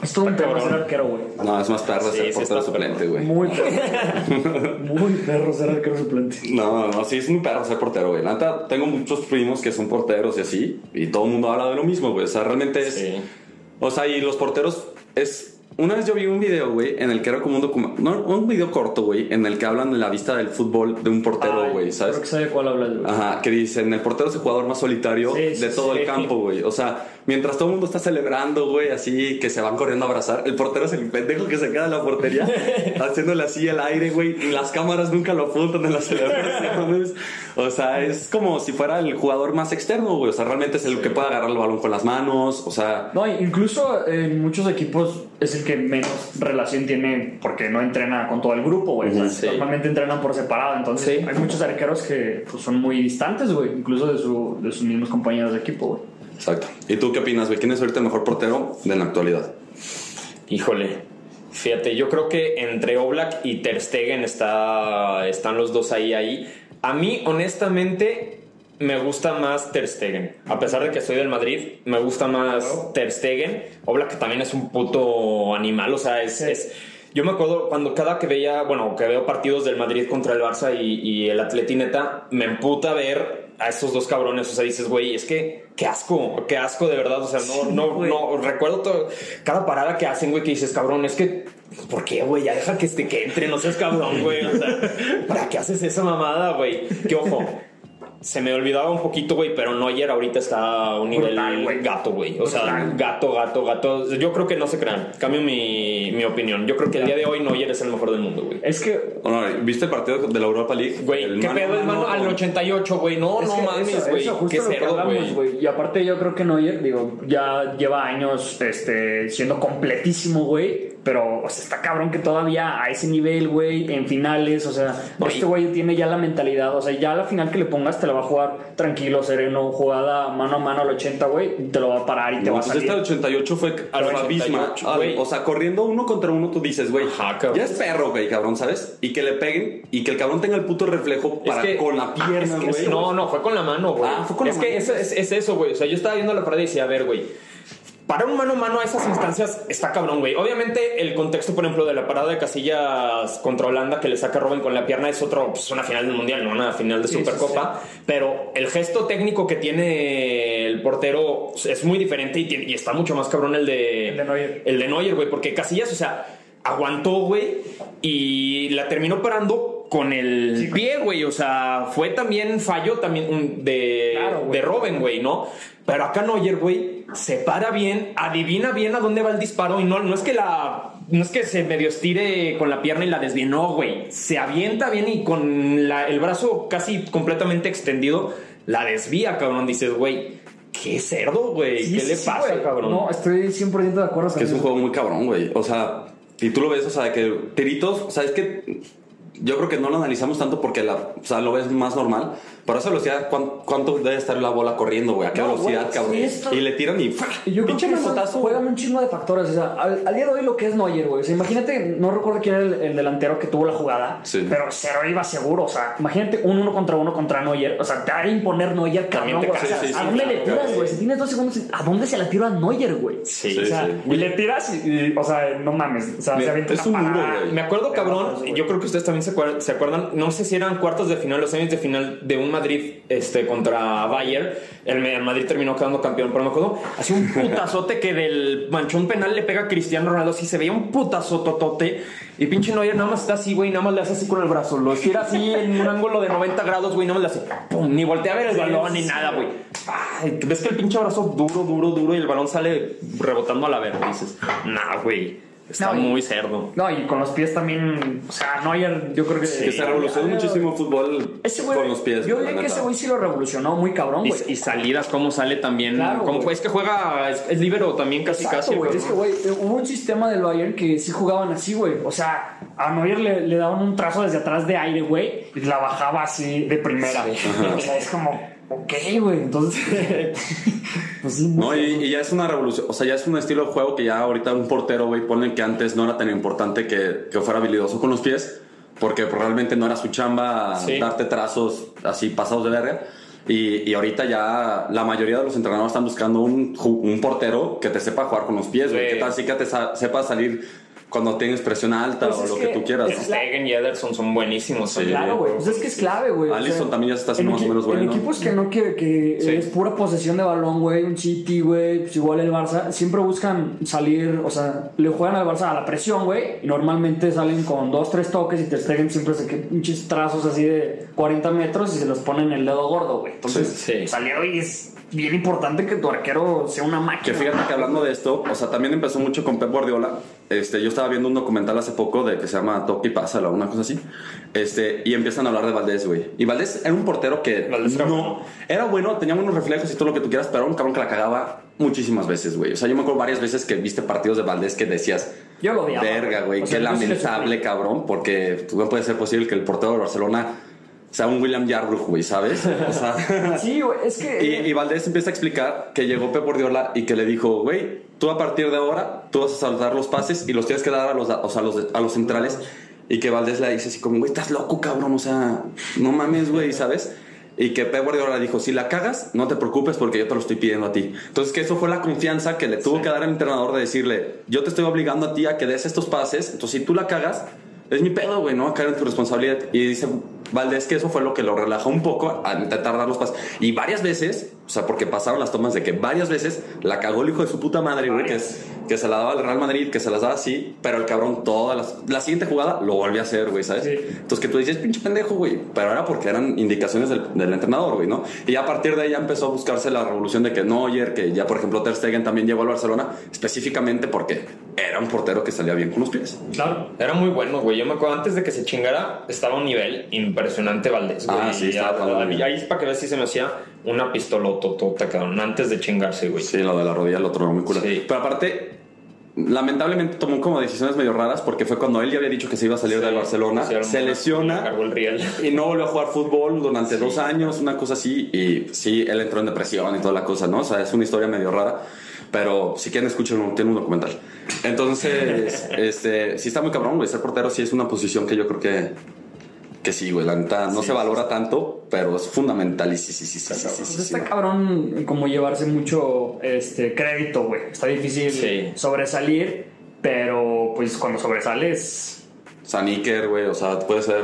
Speaker 4: Es todo un perro ser arquero, güey.
Speaker 1: No, es más perro
Speaker 3: Sí,
Speaker 1: ser
Speaker 3: sí,
Speaker 1: portero suplente, güey.
Speaker 4: Muy perro. Muy perro ser arquero suplente.
Speaker 1: No, no, sí, es muy perro ser portero, güey. La neta, tengo muchos primos que son porteros y así, y todo el mundo habla de lo mismo, güey. O sea, realmente es.
Speaker 3: Sí.
Speaker 1: O sea, y los porteros es. Una vez yo vi un video, güey, en el que era como un documento, no, un video corto, güey, en el que hablan de la vista del fútbol de un portero, güey, ¿sabes?
Speaker 4: Creo que sabe cuál hablas, güey.
Speaker 1: Ajá, que dicen, el portero es el jugador más solitario
Speaker 4: Sí,
Speaker 1: de todo
Speaker 4: sí.
Speaker 1: el campo, güey. O sea, mientras todo el mundo está celebrando, güey, así que se van corriendo a abrazar, el portero es el pendejo que se queda en la portería, haciéndole así el aire, güey. Las cámaras nunca lo apuntan en las celebraciones. O sea, es como si fuera el jugador más externo, güey. O sea, realmente es el que puede agarrar el balón con las manos. O sea,
Speaker 4: No, incluso en muchos equipos es el que menos relación tiene porque no entrena con todo el grupo, güey.
Speaker 1: Sí.
Speaker 4: Normalmente entrenan por separado. Entonces,
Speaker 3: Sí.
Speaker 4: hay muchos arqueros que pues, son muy distantes, güey. Incluso de, su, de sus mismos compañeros de equipo, güey.
Speaker 1: exacto. ¿Y tú qué opinas, güey? ¿Quién es ahorita el mejor portero de la actualidad?
Speaker 3: Híjole. Fíjate, yo creo que entre Oblak y Ter Stegen está, están los dos ahí, ahí. A mí, honestamente, me gusta más Ter Stegen. A pesar de que soy del Madrid, me gusta más Ter Stegen. Oblak también es un puto animal, o sea, es... es- yo me acuerdo cuando cada que veía, bueno, que veo partidos del Madrid contra el Barça y, y el Atletineta, me emputa ver a estos dos cabrones. O sea, dices, güey, es que qué asco, qué asco de verdad. O sea, no, no,
Speaker 4: güey.
Speaker 3: no, recuerdo todo, cada parada que hacen, güey, que dices, cabrón, es que, ¿por qué, güey? Ya deja que, este, que entre, no seas cabrón, güey. O sea, ¿para qué haces esa mamada, güey? Que ojo. Se me olvidaba un poquito, güey, pero Neuer ahorita está a un nivel
Speaker 4: Brutal, güey.
Speaker 3: gato, güey. O sea, gato, gato, gato. Yo creo que no se crean. Cambio mi, mi opinión. Yo creo que el día de hoy Neuer es el mejor del mundo, güey.
Speaker 4: Es que
Speaker 1: No, ¿Viste el partido de la Europa League?
Speaker 3: Güey, ¿qué pedo el mano al
Speaker 1: con-
Speaker 3: 88, güey? No,
Speaker 4: Es
Speaker 3: no mames, güey. Qué cerdo, güey.
Speaker 4: Y aparte yo creo que Neuer, digo, ya lleva años este, siendo completísimo, güey. Pero, o sea, está cabrón que todavía a ese nivel, güey, en finales, o sea,
Speaker 3: No,
Speaker 4: este
Speaker 3: y-
Speaker 4: güey tiene ya la mentalidad, o sea, ya a la final que le pongas te la va a jugar tranquilo, sereno, jugada mano a mano al 80, güey, te lo va a parar y te
Speaker 1: No,
Speaker 4: va a
Speaker 1: pues
Speaker 4: salir.
Speaker 1: este al 88 fue al
Speaker 3: 88,
Speaker 1: abisma. al-
Speaker 3: güey.
Speaker 1: O sea, corriendo uno contra uno, tú dices, güey, ya es perro, güey, cabrón, ¿sabes? Y que le peguen y que el cabrón tenga el puto reflejo para
Speaker 3: que-
Speaker 1: con la pierna,
Speaker 3: es que-
Speaker 1: güey.
Speaker 3: no, no, fue con la mano, güey.
Speaker 1: Ah, fue con la
Speaker 3: es que
Speaker 1: mano.
Speaker 3: eso, es, es eso, güey. O sea, yo estaba viendo la parada y decía, a ver, güey. Para un mano a mano a esas instancias está cabrón, güey. Obviamente, el contexto, por ejemplo, de la parada de Casillas contra Holanda que le saca a Robin con la pierna es otro, pues una final del mundial, no una final de
Speaker 4: Sí,
Speaker 3: Supercopa. Pero el gesto técnico que tiene el portero es muy diferente y, tiene- y está mucho más cabrón el de,
Speaker 4: El de Neuer.
Speaker 3: el de Neuer, güey, porque Casillas, o sea, aguantó, güey, y la terminó parando con el pie, güey. O sea, fue también fallo también un- de,
Speaker 4: Claro,
Speaker 3: de Robin, güey, ¿no? Pero acá Neuer, güey, se para bien, adivina bien a dónde va el disparo y no, no es que la. No es que se medio estire con la pierna y la desvíe, no, güey. Se avienta bien y con la- el brazo casi completamente extendido, la desvía, cabrón. Dices, güey, qué cerdo, güey.
Speaker 4: Sí,
Speaker 3: ¿Qué
Speaker 4: sí,
Speaker 3: le pasa, cabrón?
Speaker 4: No, estoy 100% de acuerdo
Speaker 1: Que es un juego muy cabrón, güey. O sea, y tú lo ves, o sea, que tiritos, o sea, es que yo creo que no lo analizamos tanto porque la, o sea, lo ves más normal. Pero esa velocidad, ¿cuán- ¿cuánto debe estar la bola corriendo, güey? ¿A qué
Speaker 4: No,
Speaker 1: velocidad,
Speaker 4: güey,
Speaker 1: cabrón?
Speaker 4: sí, esto-
Speaker 1: Y le tiran y
Speaker 4: yo
Speaker 1: pinche manotazo.
Speaker 4: juegan un chingo de factores. O sea, al, al día de hoy lo que es Neuer, güey. O sea, imagínate, no recuerdo quién era el, el delantero que tuvo la jugada,
Speaker 1: Sí.
Speaker 4: pero cero iba seguro. O sea, imagínate un uno contra uno contra Neuer. O sea, te a imponer Neuer, cabrón.
Speaker 3: te.
Speaker 4: O sea,
Speaker 1: sí,
Speaker 4: ¿A
Speaker 1: sí,
Speaker 4: dónde le
Speaker 1: claro,
Speaker 4: tiras,
Speaker 1: güey.
Speaker 4: Si tienes dos segundos, ¿a dónde se la tiro a Neuer, güey?
Speaker 3: Sí,
Speaker 4: o sea,
Speaker 1: sí.
Speaker 4: y le tiras y, y, o sea, no mames. O sea,
Speaker 1: Mira,
Speaker 4: se avienta
Speaker 1: es
Speaker 4: una
Speaker 1: un muro, güey.
Speaker 3: Me acuerdo, cabrón, yo creo que ustedes también se acuerdan, se acuerdan, no sé si eran cuartos de final o semis de final de un Madrid este, contra Bayern. El, el Madrid terminó quedando campeón, pero me acuerdo, hacía un putazote que del manchón penal le pega a Cristiano Ronaldo, así se veía un putazototote. Y pinche Neuer nada más está así, güey, nada más le hace así con el brazo, lo estira así en un ángulo de 90 grados, güey, nada más le hace, pum, ni voltea a ver el balón ni nada, güey. Ves que el pinche brazo duro, duro, duro y el balón sale rebotando a la verga. Dices, nah, güey, está
Speaker 4: No,
Speaker 3: muy cerdo.
Speaker 4: No, y con los pies también. O sea, Neuer, yo creo que.
Speaker 1: Que se revolucionó muchísimo el fútbol
Speaker 4: Ese güey,
Speaker 1: con los pies.
Speaker 4: Yo diría que ese güey sí lo revolucionó muy cabrón, güey.
Speaker 3: y salidas, cómo sale también.
Speaker 4: Claro, güey.
Speaker 3: es que juega, es, es líbero también casi
Speaker 4: Exacto,
Speaker 3: casi.
Speaker 4: güey. Es que, güey, hubo un sistema del Bayern que sí jugaban así, güey. O sea, a Neuer le, le daban un trazo desde atrás de aire, güey, y la bajaba así de primera. O sea, es como, ok, güey. Entonces, pues sí,
Speaker 1: No, y, y ya es una revolución, o sea, ya es un estilo de juego que ya ahorita un portero, güey, ponen que antes no era tan importante que, que fuera habilidoso con los pies, porque pues, realmente no era su chamba
Speaker 3: Sí.
Speaker 1: darte trazos así pasados de verga. Y, y ahorita ya la mayoría de los entrenadores están buscando un, un portero que te sepa jugar con los pies, güey,
Speaker 3: Sí.
Speaker 1: que tal, sí que te sa- sepa salir cuando tienes presión alta
Speaker 4: Pues
Speaker 1: o lo que,
Speaker 4: que
Speaker 1: tú quieras.
Speaker 3: Stegen y Ederson son buenísimos. también.
Speaker 4: Claro, güey. Pues es que es clave, güey. O
Speaker 1: Alisson también ya está haciendo
Speaker 4: en
Speaker 1: más o menos bueno.
Speaker 4: En equipos que no que, que
Speaker 3: Sí.
Speaker 4: es pura posesión de balón, güey, un City, güey, pues igual el Barça, siempre buscan salir, o sea, le juegan al Barça a la presión, güey, y normalmente salen con dos, tres toques y te Stegen siempre se quedan pinches trazos así de 40 metros y se los ponen en el dedo gordo, güey. Entonces,
Speaker 3: Sí, sí.
Speaker 4: salir hoy es bien importante que tu arquero sea una
Speaker 1: Que
Speaker 4: máquina.
Speaker 1: fíjate que hablando de esto, o sea, también empezó mucho con Pep Guardiola. Este, yo estaba viendo un documental hace poco de que se llama Toque y Pásala, una cosa así. Este, y empiezan a hablar de Valdés, güey. Y Valdés era un portero que
Speaker 3: Valdés era
Speaker 1: no
Speaker 3: bueno.
Speaker 1: era bueno, tenía buenos reflejos y todo lo que tú quieras, pero era un cabrón que la cagaba muchísimas veces, güey. O sea, yo me acuerdo varias veces que viste partidos de Valdés que decías,
Speaker 4: Yo lo odiaba.
Speaker 1: verga, güey,
Speaker 4: O sea,
Speaker 1: qué lamentable, cabrón, porque no puede ser posible que el portero de Barcelona sea un William Yarbrough, güey, ¿sabes? O sea,
Speaker 4: Sí, güey, es que
Speaker 1: y, y Valdés empieza a explicar que llegó Pep Guardiola y que le dijo, güey, tú a partir de ahora, tú vas a saltar los pases y los tienes que dar a los, o sea, a los, a los centrales. Y que Valdés le dice así como, güey, estás loco, cabrón, o sea, no mames, güey, ¿sabes? Y que Pep Guardiola le dijo, si la cagas, no te preocupes porque yo te lo estoy pidiendo a ti. Entonces, que eso fue la confianza que le tuvo que dar el entrenador de decirle, yo te estoy obligando a ti a que des estos pases, entonces si tú la cagas, es mi pedo, güey, no va caer en tu responsabilidad. Y dice Valdés que eso fue lo que lo relajó un poco a intentar dar los pases. Y varias veces, o sea, porque pasaron las tomas de que varias veces la cagó el hijo de su puta madre, güey, que, que se la daba al Real Madrid, que se las daba así, pero el cabrón todas las... La siguiente jugada lo volvió a hacer, güey, ¿sabes?
Speaker 4: Sí.
Speaker 1: Entonces que tú dices, pinche pendejo, güey, pero era porque eran indicaciones del, del entrenador, güey, ¿no? Y a partir de ahí ya empezó a buscarse la revolución de que Neuer, que ya por ejemplo Ter Stegen también llegó al Barcelona, específicamente porque era un portero que salía bien con los pies.
Speaker 4: claro.
Speaker 3: Era muy bueno, güey. Yo me acuerdo antes de que se chingara, estaba a un nivel impresionante Valdés, güey.
Speaker 1: Ah, sí,
Speaker 3: Y
Speaker 1: estaba
Speaker 3: a-
Speaker 1: jugando
Speaker 3: a-
Speaker 1: bien.
Speaker 3: Ahí es para que veas si se me hacía una pistolototota, cabrón, antes de chingarse, güey.
Speaker 1: Sí, lo de la rodilla, el otro era muy cool.
Speaker 3: Sí.
Speaker 1: Pero aparte, lamentablemente tomó como decisiones medio raras porque fue cuando él ya había dicho que se iba a salir
Speaker 3: Sí.
Speaker 1: del Barcelona,
Speaker 3: Sí,
Speaker 1: se lesiona
Speaker 3: el
Speaker 1: y no volvió a jugar fútbol durante dos años, una cosa así. Y sí, él entró en depresión y toda la cosa, ¿no? O sea, es una historia medio rara. Pero si quieren escuchen, tiene un documental. Entonces, este, sí está muy cabrón, güey. Ser portero sí es una posición que yo creo que, que sí, güey. La neta no se valora tanto, pero es fundamental y sí, sí, sí, sí, sí, sí,
Speaker 4: Pues
Speaker 1: sí,
Speaker 4: está
Speaker 1: güey.
Speaker 4: cabrón como llevarse mucho este crédito, güey. Está difícil
Speaker 3: Sí.
Speaker 4: sobresalir, pero pues cuando sobresales.
Speaker 1: San Iker, güey, o sea, puede ser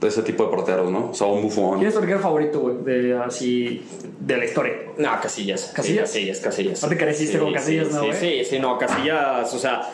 Speaker 1: de ese tipo de porteros, ¿no? O sea, un bufón.
Speaker 4: ¿Quién es tu arquero favorito, güey? De así. de la historia.
Speaker 3: No, Casillas.
Speaker 4: ¿Casillas?
Speaker 3: Sí, Casillas, Casillas.
Speaker 4: Aparte creciste con Casillas,
Speaker 3: sí,
Speaker 4: ¿no,
Speaker 3: Sí,
Speaker 4: güey?
Speaker 3: sí, sí, no, Casillas, o sea,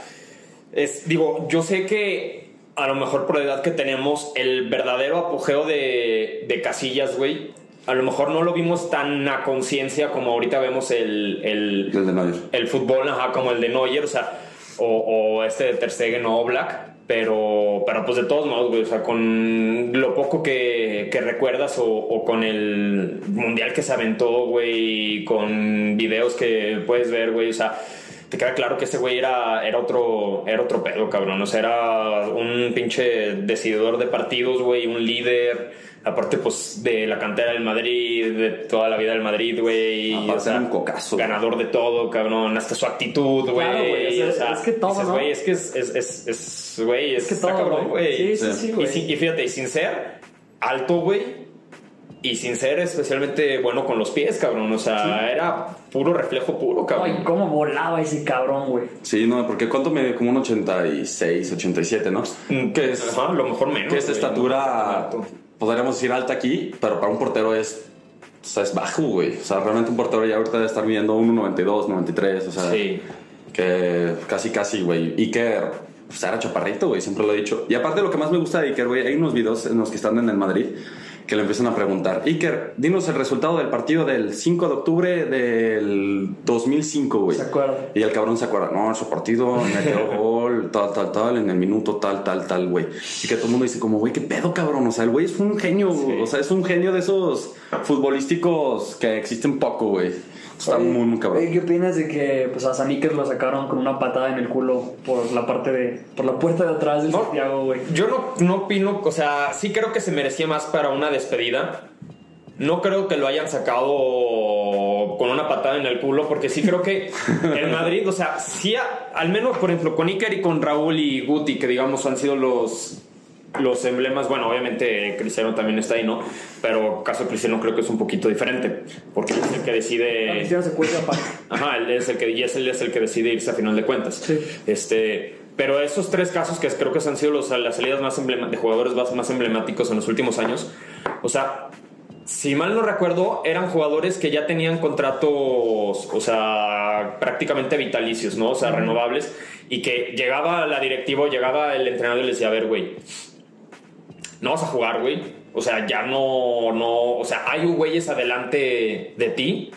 Speaker 3: es, digo, yo sé que a lo mejor por la edad que tenemos, el verdadero apogeo de, de Casillas, güey, a lo mejor no lo vimos tan a conciencia como ahorita vemos el, el,
Speaker 1: El de Neuer.
Speaker 3: el fútbol, ajá, como el de Neuer, o sea, o, o este de Ter Stegen o Black, pero, pero pues de todos modos, güey, o sea, con lo poco que, que recuerdas o, o con el mundial que se aventó, güey, con videos que puedes ver, güey, o sea, te queda claro que ese güey era, era, otro, era otro pedo, cabrón, o sea, era un pinche decididor de partidos, güey, un líder. Aparte, pues, de la cantera del Madrid, de toda la vida del Madrid, güey. O sea,
Speaker 1: era un cocazo.
Speaker 3: Ganador de todo, cabrón. Hasta su actitud, güey.
Speaker 4: Claro, güey, o sea, es que todo,
Speaker 3: dices,
Speaker 4: ¿no?
Speaker 3: güey, es que es, es, es, es, güey, es,
Speaker 4: que
Speaker 3: está
Speaker 4: todo,
Speaker 3: cabrón,
Speaker 4: güey. Sí, sí, sí,
Speaker 3: y,
Speaker 4: güey.
Speaker 3: sin- y fíjate, y sin ser alto, güey. Y sin ser especialmente bueno con los pies, cabrón. O sea, era puro reflejo puro, cabrón.
Speaker 4: Ay, cómo volaba ese cabrón, güey.
Speaker 1: Sí, no, porque ¿cuánto me como un 86, 87, ¿no? Que es,
Speaker 3: Ajá, lo mejor menos.
Speaker 1: que
Speaker 3: güey,
Speaker 1: estatura,
Speaker 3: alto.
Speaker 1: podríamos decir alta aquí, pero para un portero es, o sea, es bajo, güey. O sea, realmente un portero ya ahorita debe estar midiendo 1,92, 93, o sea,
Speaker 3: Sí.
Speaker 1: que casi, casi, güey. Iker, pues era chaparrito, güey, siempre lo he dicho. Y aparte lo que más me gusta de Iker, güey, hay unos videos en los que están en el Madrid que le empiezan a preguntar, Iker, dinos el resultado del partido del 5 de octubre del 2005, güey.
Speaker 4: ¿Se acuerda?
Speaker 1: Y el cabrón se acuerda, no, ese partido metió gol, tal, tal, tal, en el minuto tal, tal, tal, güey. Y que todo el mundo dice como, güey, qué pedo, cabrón. O sea, el güey es un genio, o sea, es un genio de esos futbolísticos que existen poco, güey. Está
Speaker 4: Oye,
Speaker 1: muy, muy cabrón.
Speaker 4: ¿Qué opinas de que pues, a San Iker lo sacaron con una patada en el culo por la parte de. por la puerta de atrás del
Speaker 3: No.
Speaker 4: Santiago, güey?
Speaker 3: Yo no, no opino, o sea, sí creo que se merecía más para una despedida. No creo que lo hayan sacado con una patada en el culo, porque sí creo que el Madrid, o sea, sí, a- al menos, por ejemplo, con Iker y con Raúl y Guti, que digamos han sido los, los emblemas, bueno, obviamente Cristiano también está ahí, ¿no? Pero caso de Cristiano creo que es un poquito diferente, porque es el que decide...
Speaker 4: Cristiano se cuelga aparte.
Speaker 3: Ajá, él es el que, y es, él es el que decide irse a final de cuentas.
Speaker 4: Sí.
Speaker 3: Este, Pero esos tres casos que creo que han sido los- las salidas más de jugadores más, más emblemáticos en los últimos años, o sea, si mal no recuerdo, eran jugadores que ya tenían contratos, o sea, prácticamente vitalicios, ¿no? O sea, renovables, y que llegaba la directiva, llegaba el entrenador y les decía, a ver, güey, no vas a jugar, güey. O sea, ya no, no, o sea, hay güeyes adelante de ti.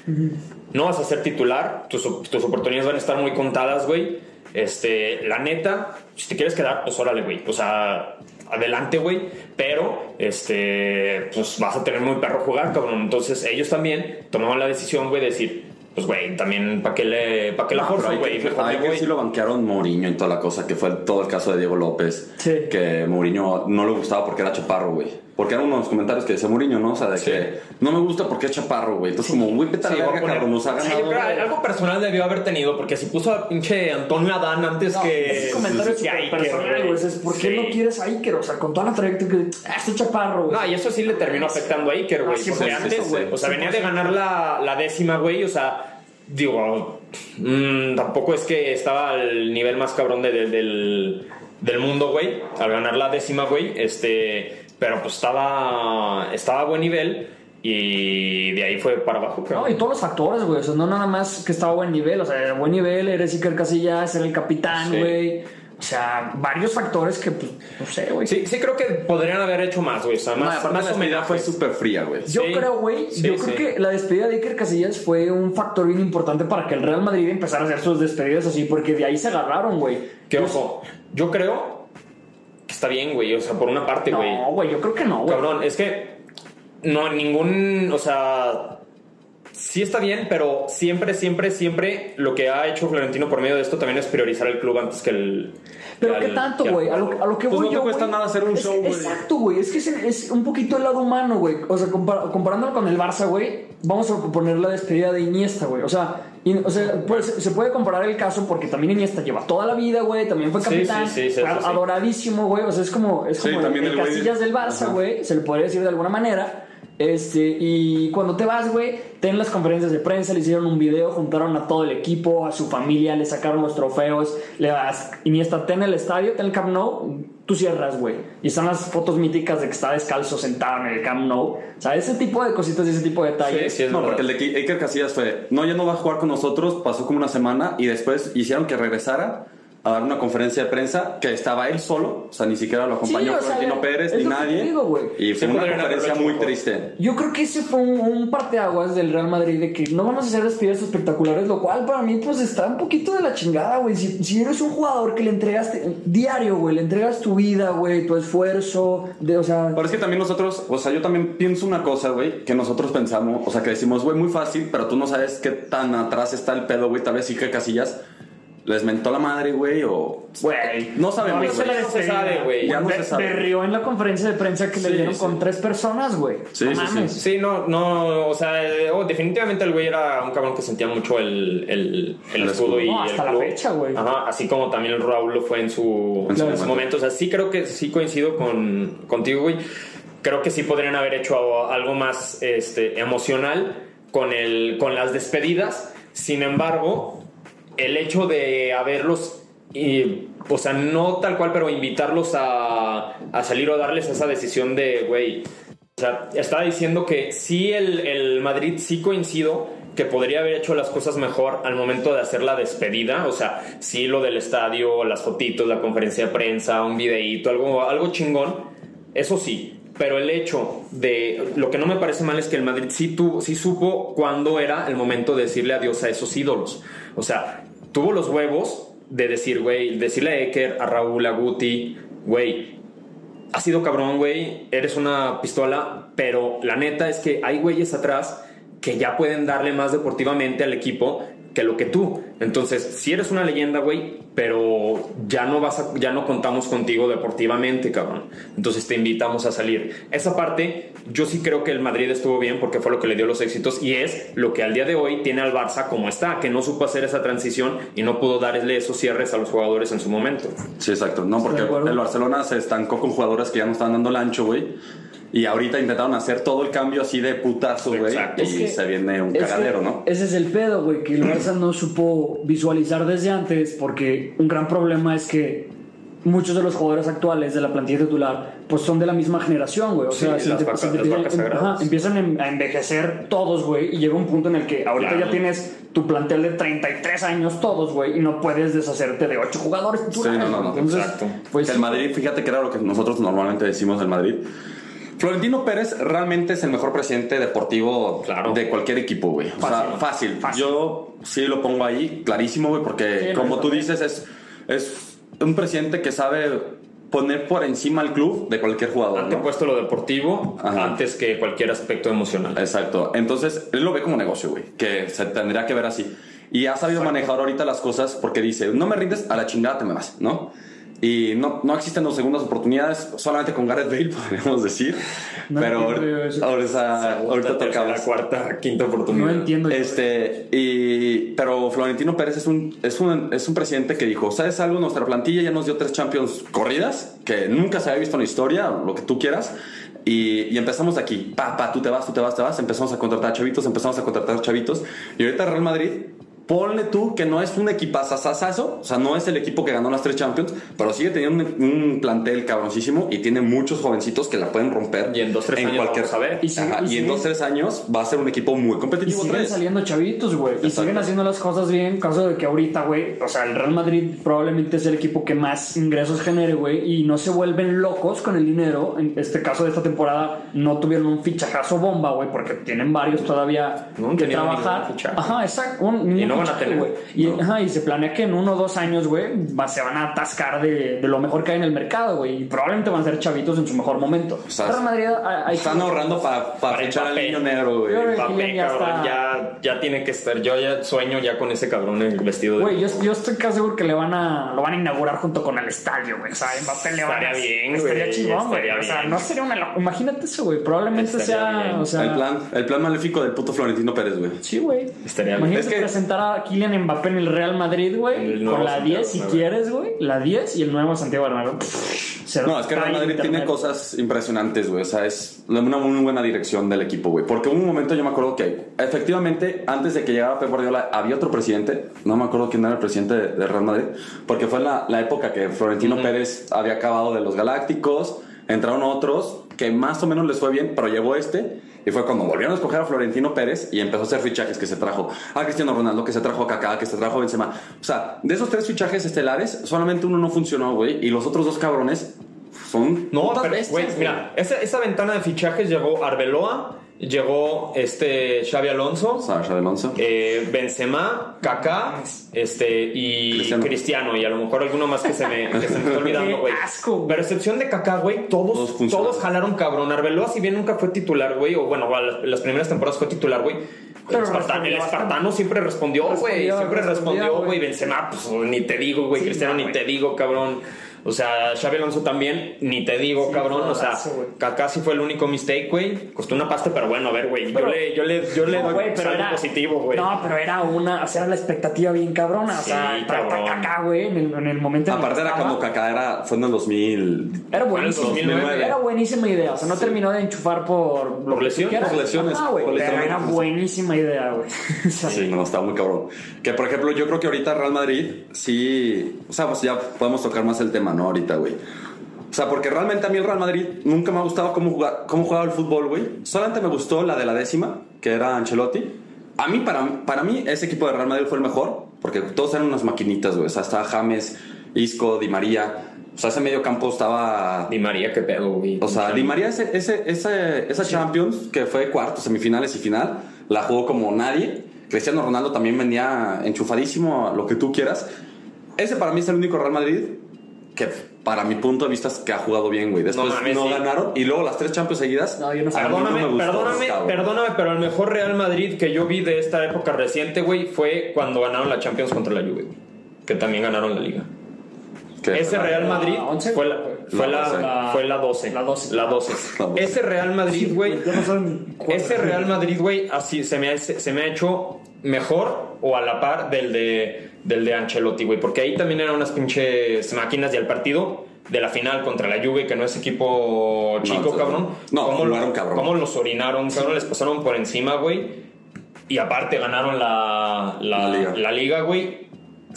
Speaker 3: No vas a ser titular. Tus, tus oportunidades van a estar muy contadas, güey. Este, la neta, si te quieres quedar, pues órale, güey. O sea, adelante, güey. Pero, este, pues vas a tener muy perro jugar, cabrón. Entonces, ellos también tomaron la decisión, güey, de decir, pues, güey, también, ¿para qué le, pa' qué la
Speaker 1: No, pero hay
Speaker 3: güey?
Speaker 1: hay que sí lo banquearon Mourinho y toda la cosa, que fue todo el caso de Diego López.
Speaker 4: Sí.
Speaker 1: Que Mourinho no le gustaba porque era chaparro, güey. Porque eran unos comentarios que decía Mourinho, ¿no? O sea, de
Speaker 3: Sí.
Speaker 1: que no me gusta porque es chaparro, güey. Entonces, como, güey, vete a
Speaker 3: Sí,
Speaker 1: la verga, cabrón, nos ha
Speaker 3: Sí,
Speaker 1: ganado.
Speaker 3: que algo personal debió haber tenido, porque si puso a pinche Antonio Adán antes que.
Speaker 4: Ese comentario es
Speaker 3: que
Speaker 4: personal, güey. Es, ¿Por qué
Speaker 3: Sí.
Speaker 4: no quieres a Iker? O sea, con toda la trayectoria que. Ah, este chaparro, güey.
Speaker 3: No, y eso sí le terminó afectando a Iker, güey.
Speaker 4: Ah, sí,
Speaker 3: porque
Speaker 4: sí, sí,
Speaker 3: antes,
Speaker 1: sí, sí.
Speaker 3: o sea, venía de ganar la, la décima, güey. O sea, digo, mm, tampoco es que estaba al nivel más cabrón de- de- del, del mundo, güey. Al ganar la décima, güey. Este, pero pues estaba, estaba a buen nivel. Y de ahí fue para abajo, creo.
Speaker 4: No, y todos los factores, güey. O sea, no nada más que estaba a buen nivel. O sea, era buen nivel, eres Iker Casillas, era el capitán,
Speaker 3: Sí.
Speaker 4: O sea, varios factores que, pues, no sé, güey.
Speaker 3: Sí, sí creo que podrían haber hecho más, güey. O sea,
Speaker 1: No,
Speaker 3: más,
Speaker 1: aparte
Speaker 3: más
Speaker 1: la despedida fue súper fría, güey.
Speaker 4: Yo
Speaker 3: Sí.
Speaker 4: creo, güey,
Speaker 3: Sí,
Speaker 4: yo
Speaker 3: sí.
Speaker 4: creo que la despedida de Iker Casillas fue un factor bien importante para que el Real Madrid empezara a hacer sus despedidas así, porque de ahí se agarraron, güey.
Speaker 3: Que ojo, yo creo que está bien, güey. O sea, por una parte, güey.
Speaker 4: No, güey, yo creo que no, güey.
Speaker 3: Cabrón, es que no, ningún, o sea, sí está bien, pero siempre, siempre, siempre lo que ha hecho Florentino por medio de esto también es priorizar el club antes que el...
Speaker 4: Pero
Speaker 3: que
Speaker 4: qué
Speaker 3: al-
Speaker 4: tanto, güey. A lo,
Speaker 3: jugador.
Speaker 4: a lo que
Speaker 1: Pues
Speaker 4: voy
Speaker 1: no te
Speaker 4: yo,
Speaker 1: cuesta nada hacer un
Speaker 4: es-
Speaker 1: show, güey.
Speaker 4: Exacto, güey. Es que es, es un poquito el lado humano, güey. O sea, compar- comparándolo con el Barça, güey, vamos a poner la despedida de Iniesta, güey. O sea, in- o sea pues, se puede comparar el caso porque también Iniesta lleva toda la vida, güey. También fue capitán.
Speaker 3: sí, sí, sí,
Speaker 4: fue adoradísimo, güey. O sea, es como, es como el,
Speaker 1: el
Speaker 4: Casillas del Barça, güey. Se le podría decir de alguna manera. Este, y cuando te vas, güey, ten las conferencias de prensa, le hicieron un video, juntaron a todo el equipo, a su familia, le sacaron los trofeos, le das Iniesta, ten el estadio, ten el Camp Nou, tú cierras, güey. Y están las fotos míticas de que está descalzo sentado en el Camp Nou. O sea, ese tipo de cositas y ese tipo de detalles.
Speaker 3: Sí, sí, es
Speaker 1: No,
Speaker 3: verdad.
Speaker 1: porque el de Iker Casillas fue, no, ya no va a jugar con nosotros, pasó como una semana y después hicieron que regresara a dar una conferencia de prensa que estaba él solo, o sea, ni siquiera lo acompañó
Speaker 4: Sí, o sea,
Speaker 1: Florentino Pérez ni
Speaker 4: que
Speaker 1: nadie.
Speaker 4: digo,
Speaker 1: y
Speaker 3: Sí,
Speaker 1: fue una
Speaker 3: podrían haberlo
Speaker 1: conferencia muy
Speaker 3: mejor.
Speaker 1: triste.
Speaker 4: Yo creo que ese fue un, un parteaguas del Real Madrid de que no vamos a hacer despedidas espectaculares, lo cual para mí pues está un poquito de la chingada, güey. Si, si eres un jugador que le entregas te- diario, güey, le entregas tu vida, güey, tu esfuerzo, de, o sea...
Speaker 1: Pero es que también nosotros, o sea, yo también pienso una cosa, güey, que nosotros pensamos, o sea, que decimos, güey, muy fácil, pero tú no sabes qué tan atrás está el pedo, güey. Tal vez Iker Casillas les mentó la madre, güey, o.
Speaker 4: Güey,
Speaker 1: No sabemos,
Speaker 4: no se
Speaker 1: güey.
Speaker 4: la
Speaker 3: No se sabe, güey.
Speaker 1: Ya no se sabe.
Speaker 4: Berrió en la conferencia de prensa que le
Speaker 1: Sí,
Speaker 4: dieron
Speaker 1: sí.
Speaker 4: con tres personas, güey.
Speaker 1: Sí,
Speaker 4: no
Speaker 1: sí, sí.
Speaker 4: mames.
Speaker 3: Sí, no, no, o sea, eh, oh, definitivamente el güey era un cabrón que sentía mucho el, el, el
Speaker 1: El
Speaker 3: escudo
Speaker 1: escudo.
Speaker 3: y
Speaker 4: No, hasta
Speaker 3: el
Speaker 4: la
Speaker 3: club.
Speaker 4: fecha, güey.
Speaker 3: Ajá, así como también el Raúl lo fue en su,
Speaker 1: En su
Speaker 3: en su
Speaker 1: momento.
Speaker 3: momento. O sea, sí creo que sí coincido con, contigo, güey. Creo que sí podrían haber hecho algo más este, emocional con, el, con las despedidas. Sin embargo, el hecho de haberlos, y, o sea, no tal cual, pero invitarlos a, a salir o darles esa decisión de, güey, o sea, estaba diciendo que sí el, el Madrid sí coincido que podría haber hecho las cosas mejor al momento de hacer la despedida, o sea, sí lo del estadio, las fotitos, la conferencia de prensa, un videíto, algo, algo chingón, eso sí. Pero el hecho de lo que no me parece mal es que el Madrid sí, tuvo, sí supo cuándo era el momento de decirle adiós a esos ídolos. O sea, tuvo los huevos de decir, güey, decirle a Eker, a Raúl, a Guti, güey, has sido cabrón, güey, eres una pistola, pero la neta es que hay güeyes atrás que ya pueden darle más deportivamente al equipo que lo que tú. Entonces, si eres una leyenda, güey, pero ya no vas a, ya no contamos contigo deportivamente, cabrón. Entonces te invitamos a salir. Esa parte, yo sí creo que el Madrid estuvo bien porque fue lo que le dio los éxitos y es lo que al día de hoy tiene al Barça como está, que no supo hacer esa transición y no pudo darle esos cierres a los jugadores en su momento.
Speaker 1: Sí, exacto. No, porque el Barcelona se estancó con jugadores que ya no estaban dando el ancho, güey. Y ahorita intentaron hacer todo el cambio así de putazo, güey.
Speaker 3: Exacto.
Speaker 1: Y
Speaker 4: Es que-
Speaker 1: se viene un cagadero, ¿no?
Speaker 4: Ese es el pedo, güey, que el Barça no supo visualizar desde antes, porque un gran problema es que muchos de los jugadores actuales de la plantilla titular pues son de la misma generación, güey. O
Speaker 3: Sí,
Speaker 4: sea,
Speaker 3: las
Speaker 4: te-
Speaker 3: vacas-
Speaker 4: te empiezan- ajá, empiezan em- a envejecer todos, güey, y llega un punto en el que ahorita
Speaker 3: Claro.
Speaker 4: ya tienes tu plantel de 33 años todos, güey, y no puedes deshacerte de 8 jugadores titulares.
Speaker 1: no, no,
Speaker 4: güey.
Speaker 1: no,
Speaker 4: Entonces,
Speaker 3: exacto.
Speaker 4: pues
Speaker 1: el Madrid, fíjate que era lo que nosotros normalmente decimos del Madrid. Florentino Pérez realmente es el mejor presidente deportivo
Speaker 3: Claro.
Speaker 1: de cualquier equipo, güey. O sea, fácil.
Speaker 4: Fácil.
Speaker 1: Yo sí lo pongo ahí, clarísimo, güey, porque
Speaker 4: Sí, no,
Speaker 1: como
Speaker 4: yo
Speaker 1: tú dices, es, es un presidente que sabe poner por encima al club de cualquier jugador.
Speaker 3: Han
Speaker 1: ¿no?
Speaker 3: puesto lo deportivo
Speaker 1: Ajá.
Speaker 3: antes que cualquier aspecto emocional.
Speaker 1: Exacto. Entonces, él lo ve como negocio, güey, que se tendría que ver así. Y ha sabido manejar ahorita las cosas porque dice, no me rindes, a la chingada te me vas, ¿no? Y no, no existen dos segundas oportunidades, solamente con Gareth Bale, podríamos decir.
Speaker 4: No
Speaker 1: Pero ahorita, ahorita, tocamos.
Speaker 3: cuarta, quinta oportunidad.
Speaker 4: no entiendo. yo.
Speaker 1: Este, y, pero Florentino Pérez es un, es, un, es un presidente que dijo, ¿sabes algo? Nuestra plantilla ya nos dio tres Champions corridas, que nunca se había visto en la historia, lo que tú quieras. Y, y empezamos de aquí, pa, pa, tú te vas, tú te vas, te vas. Empezamos a contratar chavitos, empezamos a contratar chavitos. Y ahorita Real Madrid, ponle tú que no es un equipazazazazo, o sea, no es el equipo que ganó las tres Champions, pero sigue teniendo un, un plantel cabroncísimo y tiene muchos jovencitos que la pueden romper.
Speaker 3: Y en dos, tres
Speaker 1: en
Speaker 3: años
Speaker 1: cualquier
Speaker 3: vamos a ver.
Speaker 4: Y sí,
Speaker 1: Ajá,
Speaker 4: y
Speaker 1: y
Speaker 4: sí.
Speaker 1: en dos, tres años va a ser un equipo muy
Speaker 4: Y
Speaker 1: competitivo otra
Speaker 4: siguen
Speaker 1: vez.
Speaker 4: saliendo chavitos, güey. Y siguen haciendo las cosas bien. En caso de que ahorita, güey, o sea, el Real Madrid probablemente es el equipo que más ingresos genere, güey. Y no se vuelven locos con el dinero. En este caso de esta temporada no tuvieron un fichajazo bomba, güey, porque tienen varios todavía
Speaker 3: No
Speaker 4: que trabajar. Ajá, exacto. Un,
Speaker 3: Y no van a
Speaker 4: fichaje,
Speaker 3: tener.
Speaker 4: güey. Y,
Speaker 3: No.
Speaker 4: ajá, y se planea que en uno o dos años, güey, va- se van a atascar de, de lo mejor que hay en el mercado, güey. Y probablemente van a ser chavitos en su mejor momento.
Speaker 1: sea,
Speaker 4: Real Madrid hay-
Speaker 1: Están ahorrando para
Speaker 3: Para
Speaker 1: fichar al niño negro, güey.
Speaker 4: Ya
Speaker 3: cabrón,
Speaker 4: está-
Speaker 3: ya, ya tiene que estar. Yo ya sueño ya con ese cabrón en el vestido de.
Speaker 4: Güey, yo, yo estoy casi seguro que le van a, lo van a inaugurar junto con el estadio, güey. O sea, Mbappé le van a...
Speaker 3: Estaría bien,
Speaker 4: Estaría
Speaker 3: güey,
Speaker 4: chingón, güey. O sea, no sería una... Imagínate eso, güey. Probablemente
Speaker 3: Estaría
Speaker 4: sea... O sea,
Speaker 1: el, plan, el plan maléfico del puto Florentino Pérez, güey.
Speaker 4: Sí, güey.
Speaker 3: Estaría bien.
Speaker 4: Imagínate
Speaker 1: Es que-
Speaker 4: presentar a Kylian Mbappé en el Real Madrid, güey. Con la
Speaker 3: Santiago
Speaker 4: 10, si
Speaker 3: Bernabéu.
Speaker 4: quieres, güey. La 10 y el nuevo Santiago Bernabéu. Se
Speaker 1: No, es que Real Madrid tiene cosas impresionantes, güey. O sea, es una muy buena dirección del equipo, güey. Porque hubo un momento, yo me acuerdo que efectivamente, antes de que llegara Pep Guardiola, había otro presidente. No me acuerdo quién era el presidente de, de Real Madrid. Porque fue la, la época que Florentino Pérez había acabado de los Galácticos. Entraron otros que más o menos les fue bien, pero llegó este. Y fue cuando volvieron a escoger a Florentino Pérez y empezó a hacer fichajes que se trajo a Cristiano Ronaldo, que se trajo a Kaká, que se trajo a Benzema. O sea, de esos tres fichajes estelares, solamente uno no funcionó, güey. Y los otros dos cabrones son
Speaker 3: No, pero,
Speaker 1: bestias,
Speaker 3: güey. mira, esa, esa ventana de fichajes llegó Arbeloa, llegó este Xavi Alonso, eh, Benzema, Kaká, este y
Speaker 1: Cristiano.
Speaker 3: Cristiano. y a lo mejor alguno más que se me, que se me está olvidando,
Speaker 4: Qué
Speaker 3: güey. Pero excepción de Kaká, güey,
Speaker 1: Todos
Speaker 3: todos, jalaron cabrón. Arbeloa, si bien nunca fue titular, güey, o bueno, las, las primeras temporadas fue titular, güey.
Speaker 4: Pero
Speaker 3: El, espartano, el siempre respondió, güey. Siempre respondió,
Speaker 4: güey.
Speaker 3: Benzema, pues ni te digo, güey.
Speaker 4: Sí,
Speaker 3: Cristiano,
Speaker 4: no,
Speaker 3: ni te digo, cabrón. O sea, Xavi Alonso también, ni te digo,
Speaker 4: Sí,
Speaker 3: cabrón. O sea. Kaká sí fue el único mistake, güey. Costó una pasta, pero bueno, a ver, güey. Yo le, yo le, yo le
Speaker 4: No,
Speaker 3: doy
Speaker 4: pero era
Speaker 3: positivo, güey.
Speaker 4: No, pero era una, o sea, era la expectativa bien cabrona. O
Speaker 3: Sí,
Speaker 4: sea,
Speaker 3: cabrón.
Speaker 4: caca, güey, en el, en el momento en el que
Speaker 1: Aparte era
Speaker 4: estaba.
Speaker 1: cuando Kaká era, fue en el 2000.
Speaker 4: Era buenísimo.
Speaker 3: 2009.
Speaker 4: Era buenísima idea. O sea, no terminó de enchufar por. lo
Speaker 3: Por
Speaker 1: lesiones,
Speaker 4: güey,
Speaker 1: por lesiones.
Speaker 4: era buenísima idea, güey. O sea,
Speaker 1: Sí, no, está muy cabrón. Que por ejemplo, yo creo que ahorita Real Madrid, sí. O sea, pues ya podemos tocar más el tema, ¿no? Ahorita, güey. O sea, porque realmente a mí el Real Madrid nunca me ha gustado cómo, jugar, cómo jugaba el fútbol, güey. Solamente me gustó la de la décima, que era Ancelotti. A mí, para, para mí, ese equipo de Real Madrid fue el mejor, porque todos eran unas maquinitas, güey. O sea, estaba James, Isco, Di María. O sea, ese medio campo estaba
Speaker 3: Di María, qué pedo, güey.
Speaker 1: o sea, Di María, ese, ese, ese- esa Champions, que fue cuartos, semifinales y final, la jugó como nadie. Cristiano Ronaldo también venía enchufadísimo lo que tú quieras. Ese para mí es el único Real Madrid que, para mi punto de vista, es que ha jugado bien, güey. Después
Speaker 3: No
Speaker 1: no,
Speaker 3: sí.
Speaker 1: ganaron y luego las tres Champions seguidas.
Speaker 4: No, yo no sé.
Speaker 1: no
Speaker 3: Perdóname,
Speaker 1: me gustó,
Speaker 3: perdóname,
Speaker 1: cabrón.
Speaker 3: perdóname, pero el mejor Real Madrid que yo vi de esta época reciente, güey, fue cuando ganaron la Champions contra la Juve, güey, que también ganaron la Liga.
Speaker 1: ¿Qué?
Speaker 3: Ese Real Madrid
Speaker 4: La 11,
Speaker 3: fue la, fue
Speaker 1: La
Speaker 3: la,
Speaker 1: 12.
Speaker 3: fue la 12.
Speaker 4: La 12.
Speaker 3: La 12.
Speaker 1: La 12.
Speaker 3: Ese Real Madrid, güey.
Speaker 4: No.
Speaker 3: Ese Real Madrid, güey, así se me, ha, se me ha hecho mejor o a la par del de, del de Ancelotti, güey. Porque ahí también eran unas pinches máquinas y al partido de la final contra la Juve, que no es equipo chico,
Speaker 1: No,
Speaker 3: cabrón.
Speaker 1: no,
Speaker 3: ¿Cómo, lo-
Speaker 1: jugaron cabrón.
Speaker 3: cómo los orinaron, cabrón, les pasaron por encima, güey. Y aparte ganaron la, la
Speaker 1: liga,
Speaker 3: güey.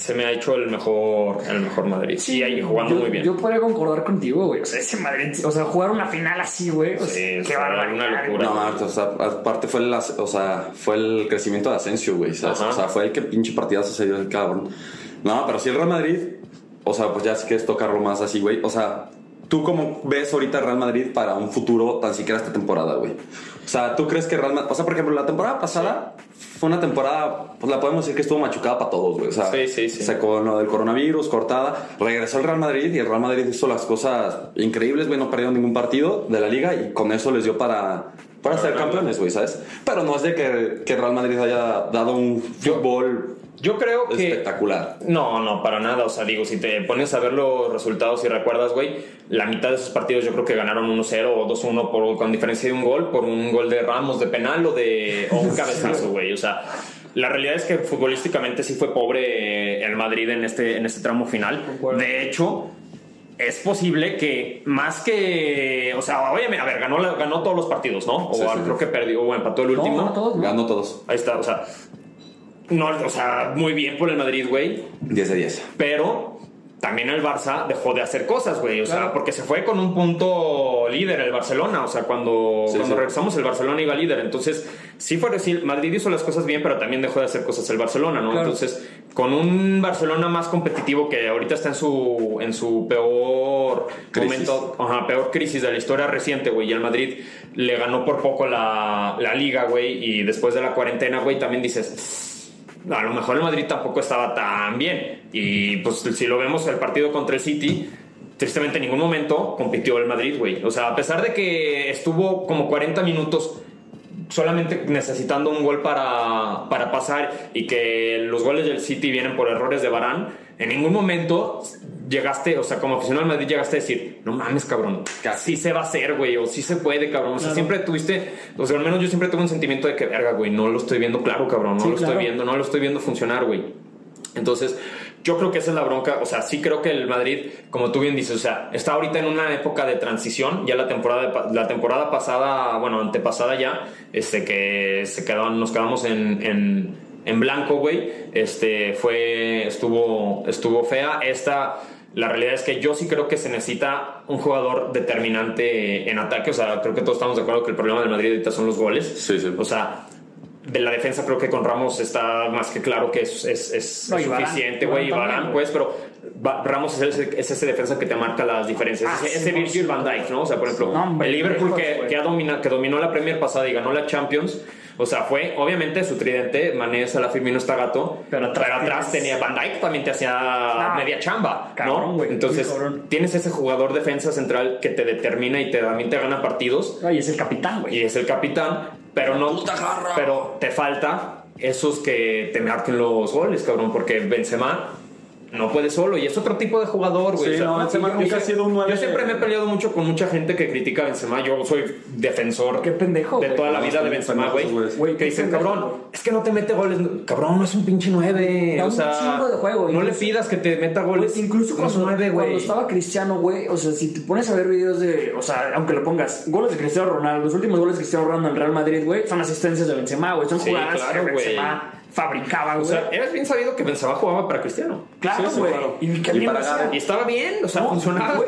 Speaker 3: Se me ha hecho el mejor, el mejor Madrid. Sí, ahí jugando
Speaker 4: yo,
Speaker 3: muy bien.
Speaker 4: Yo podría concordar contigo, güey. O sea, ese Madrid, o sea, jugar una final así, güey. O
Speaker 3: Sí,
Speaker 4: sea, qué barbaridad.
Speaker 3: una locura.
Speaker 1: No, Marta, o sea, aparte fue el, o sea, fue el crecimiento de Asensio, güey. O sea, fue el que pinche partidazo se dio el cabrón. No, pero si el Real Madrid, o sea, pues ya si quieres tocarlo más así, güey. O sea, ¿tú cómo ves ahorita Real Madrid para un futuro tan siquiera esta temporada, güey? O sea, ¿tú crees que Real Madrid, o sea, por ejemplo, la temporada pasada fue una temporada, pues la podemos decir que estuvo machucada para todos, güey. O sea,
Speaker 3: Sí, sí, sí.
Speaker 1: se con lo del coronavirus, cortada, regresó el Real Madrid y el Real Madrid hizo las cosas increíbles, güey, no perdieron ningún partido de la liga y con eso les dio para, para ser campeones, güey, ¿sabes? Pero no es de que, que Real Madrid haya dado un fútbol
Speaker 3: Yo creo que.
Speaker 1: espectacular.
Speaker 3: No, no, para nada. O sea, digo, si te pones a ver los resultados y recuerdas, güey, la mitad de esos partidos yo creo que ganaron 1-0 o 2-1 por- con diferencia de un gol, por un gol de Ramos de penal o de o un cabezazo, güey. O sea, la realidad es que futbolísticamente sí fue pobre el Madrid en este, en este tramo final. De hecho, es posible que más que. O sea, obviamente, a ver, ganó, ganó todos los partidos, ¿no? O
Speaker 1: Sí, sí.
Speaker 3: creo que perdió o empató el último.
Speaker 4: No, no, todos, no.
Speaker 1: Ganó todos.
Speaker 3: Ahí está, o sea. No, o sea, muy bien por el Madrid, güey.
Speaker 1: 10 de 10.
Speaker 3: Pero también el Barça dejó de hacer cosas, güey. O sea, porque se fue con un punto líder el Barcelona. O sea, cuando,
Speaker 1: Sí,
Speaker 3: cuando
Speaker 1: sí.
Speaker 3: regresamos, el Barcelona iba líder. Entonces, sí fue decir, Madrid hizo las cosas bien, pero también dejó de hacer cosas el Barcelona, ¿no?
Speaker 4: Claro.
Speaker 3: Entonces, con un Barcelona más competitivo que ahorita está en su, en su peor
Speaker 1: Crisis.
Speaker 3: momento, ajá, peor crisis de la historia reciente, güey. Y el Madrid le ganó por poco la, la liga, güey. Y después de la cuarentena, güey, también dices a lo mejor el Madrid tampoco estaba tan bien. Y pues si lo vemos el partido contra el City, tristemente en ningún momento compitió el Madrid, güey. O sea, a pesar de que estuvo como 40 minutos solamente necesitando un gol para, para pasar y que los goles del City vienen por errores de Barán, en ningún momento llegaste, o sea, como aficionado al Madrid llegaste a decir, no mames, cabrón, que así se va a hacer, güey, o sí se puede, cabrón. O sea, siempre tuviste, o sea, al menos yo siempre tuve un sentimiento de que, verga, güey, no lo estoy viendo claro, cabrón, no
Speaker 4: Sí,
Speaker 3: lo
Speaker 4: claro.
Speaker 3: estoy viendo, no lo estoy viendo funcionar, güey. Entonces, yo creo que esa es la bronca. O sea, sí creo que el Madrid, como tú bien dices, o sea, está ahorita en una época de transición. Ya la temporada, la temporada pasada, bueno, antepasada ya, este, que se quedaban, nos quedamos en, en, en blanco, güey. Este, fue, estuvo, estuvo fea. Esta, la realidad es que yo sí creo que se necesita un jugador determinante en ataque. O sea, creo que todos estamos de acuerdo que el problema del Madrid ahorita son los goles.
Speaker 1: Sí, sí.
Speaker 3: O sea, de la defensa creo que con Ramos está más que claro que es, es, es
Speaker 4: No,
Speaker 3: suficiente, güey. Y
Speaker 4: también,
Speaker 3: pues, pero Ramos es ese, es ese defensa que te marca las diferencias.
Speaker 4: Ah,
Speaker 3: ese, ese
Speaker 4: sí,
Speaker 3: Virgil van Dijk, ¿no? O sea, por ejemplo,
Speaker 4: No, hombre,
Speaker 3: el Liverpool que, que, ha domina- que dominó la Premier pasada y ganó la Champions. O sea, fue obviamente su tridente, Mané, Salah, Firmino, está gato.
Speaker 4: Pero atrás tienes-
Speaker 3: tenía Van Dijk, también te hacía
Speaker 4: Ah,
Speaker 3: media chamba,
Speaker 4: cabrón,
Speaker 3: ¿no? Entonces,
Speaker 4: cabrón.
Speaker 3: tienes ese jugador defensa central que te determina y te, también te gana partidos
Speaker 4: Ay, es el capitán, güey.
Speaker 3: y es el capitán, pero no pero te falta esos que te marquen los goles, cabrón, porque Benzema no puede solo y es otro tipo de jugador, güey.
Speaker 1: Sí, no, Benzema
Speaker 3: yo-
Speaker 1: nunca
Speaker 3: yo-
Speaker 1: ha sido un nueve-
Speaker 3: Yo siempre me he peleado mucho con mucha gente que critica a Benzema, yo soy defensor
Speaker 4: Qué pendejo,
Speaker 3: de toda la
Speaker 1: No,
Speaker 3: vida de Benzema, güey. Que dicen, cabrón, es que no te mete goles, cabrón, no es un pinche nueve,
Speaker 4: Da
Speaker 3: o
Speaker 4: un
Speaker 3: sea,
Speaker 4: chingo de juego,
Speaker 3: no le pidas que te meta goles,
Speaker 4: Güey, incluso
Speaker 3: no es
Speaker 4: cuando,
Speaker 3: nueve,
Speaker 4: cuando
Speaker 3: güey.
Speaker 4: estaba Cristiano, güey, o sea, si te pones a ver videos de, o sea, aunque lo pongas, goles de Cristiano Ronaldo, los últimos goles de Cristiano Ronaldo en Real Madrid, güey, son asistencias de Benzema, güey, son
Speaker 3: Sí,
Speaker 4: jugadas
Speaker 3: claro, güey.
Speaker 4: Benzema fabricaba,
Speaker 3: O
Speaker 4: güey.
Speaker 3: sea, eres bien sabido que Benzema jugaba para Cristiano.
Speaker 4: claro,
Speaker 1: sí, sí,
Speaker 4: güey.
Speaker 1: claro.
Speaker 4: Y
Speaker 1: para
Speaker 3: estaba bien, o sea,
Speaker 4: No,
Speaker 3: funcionaba.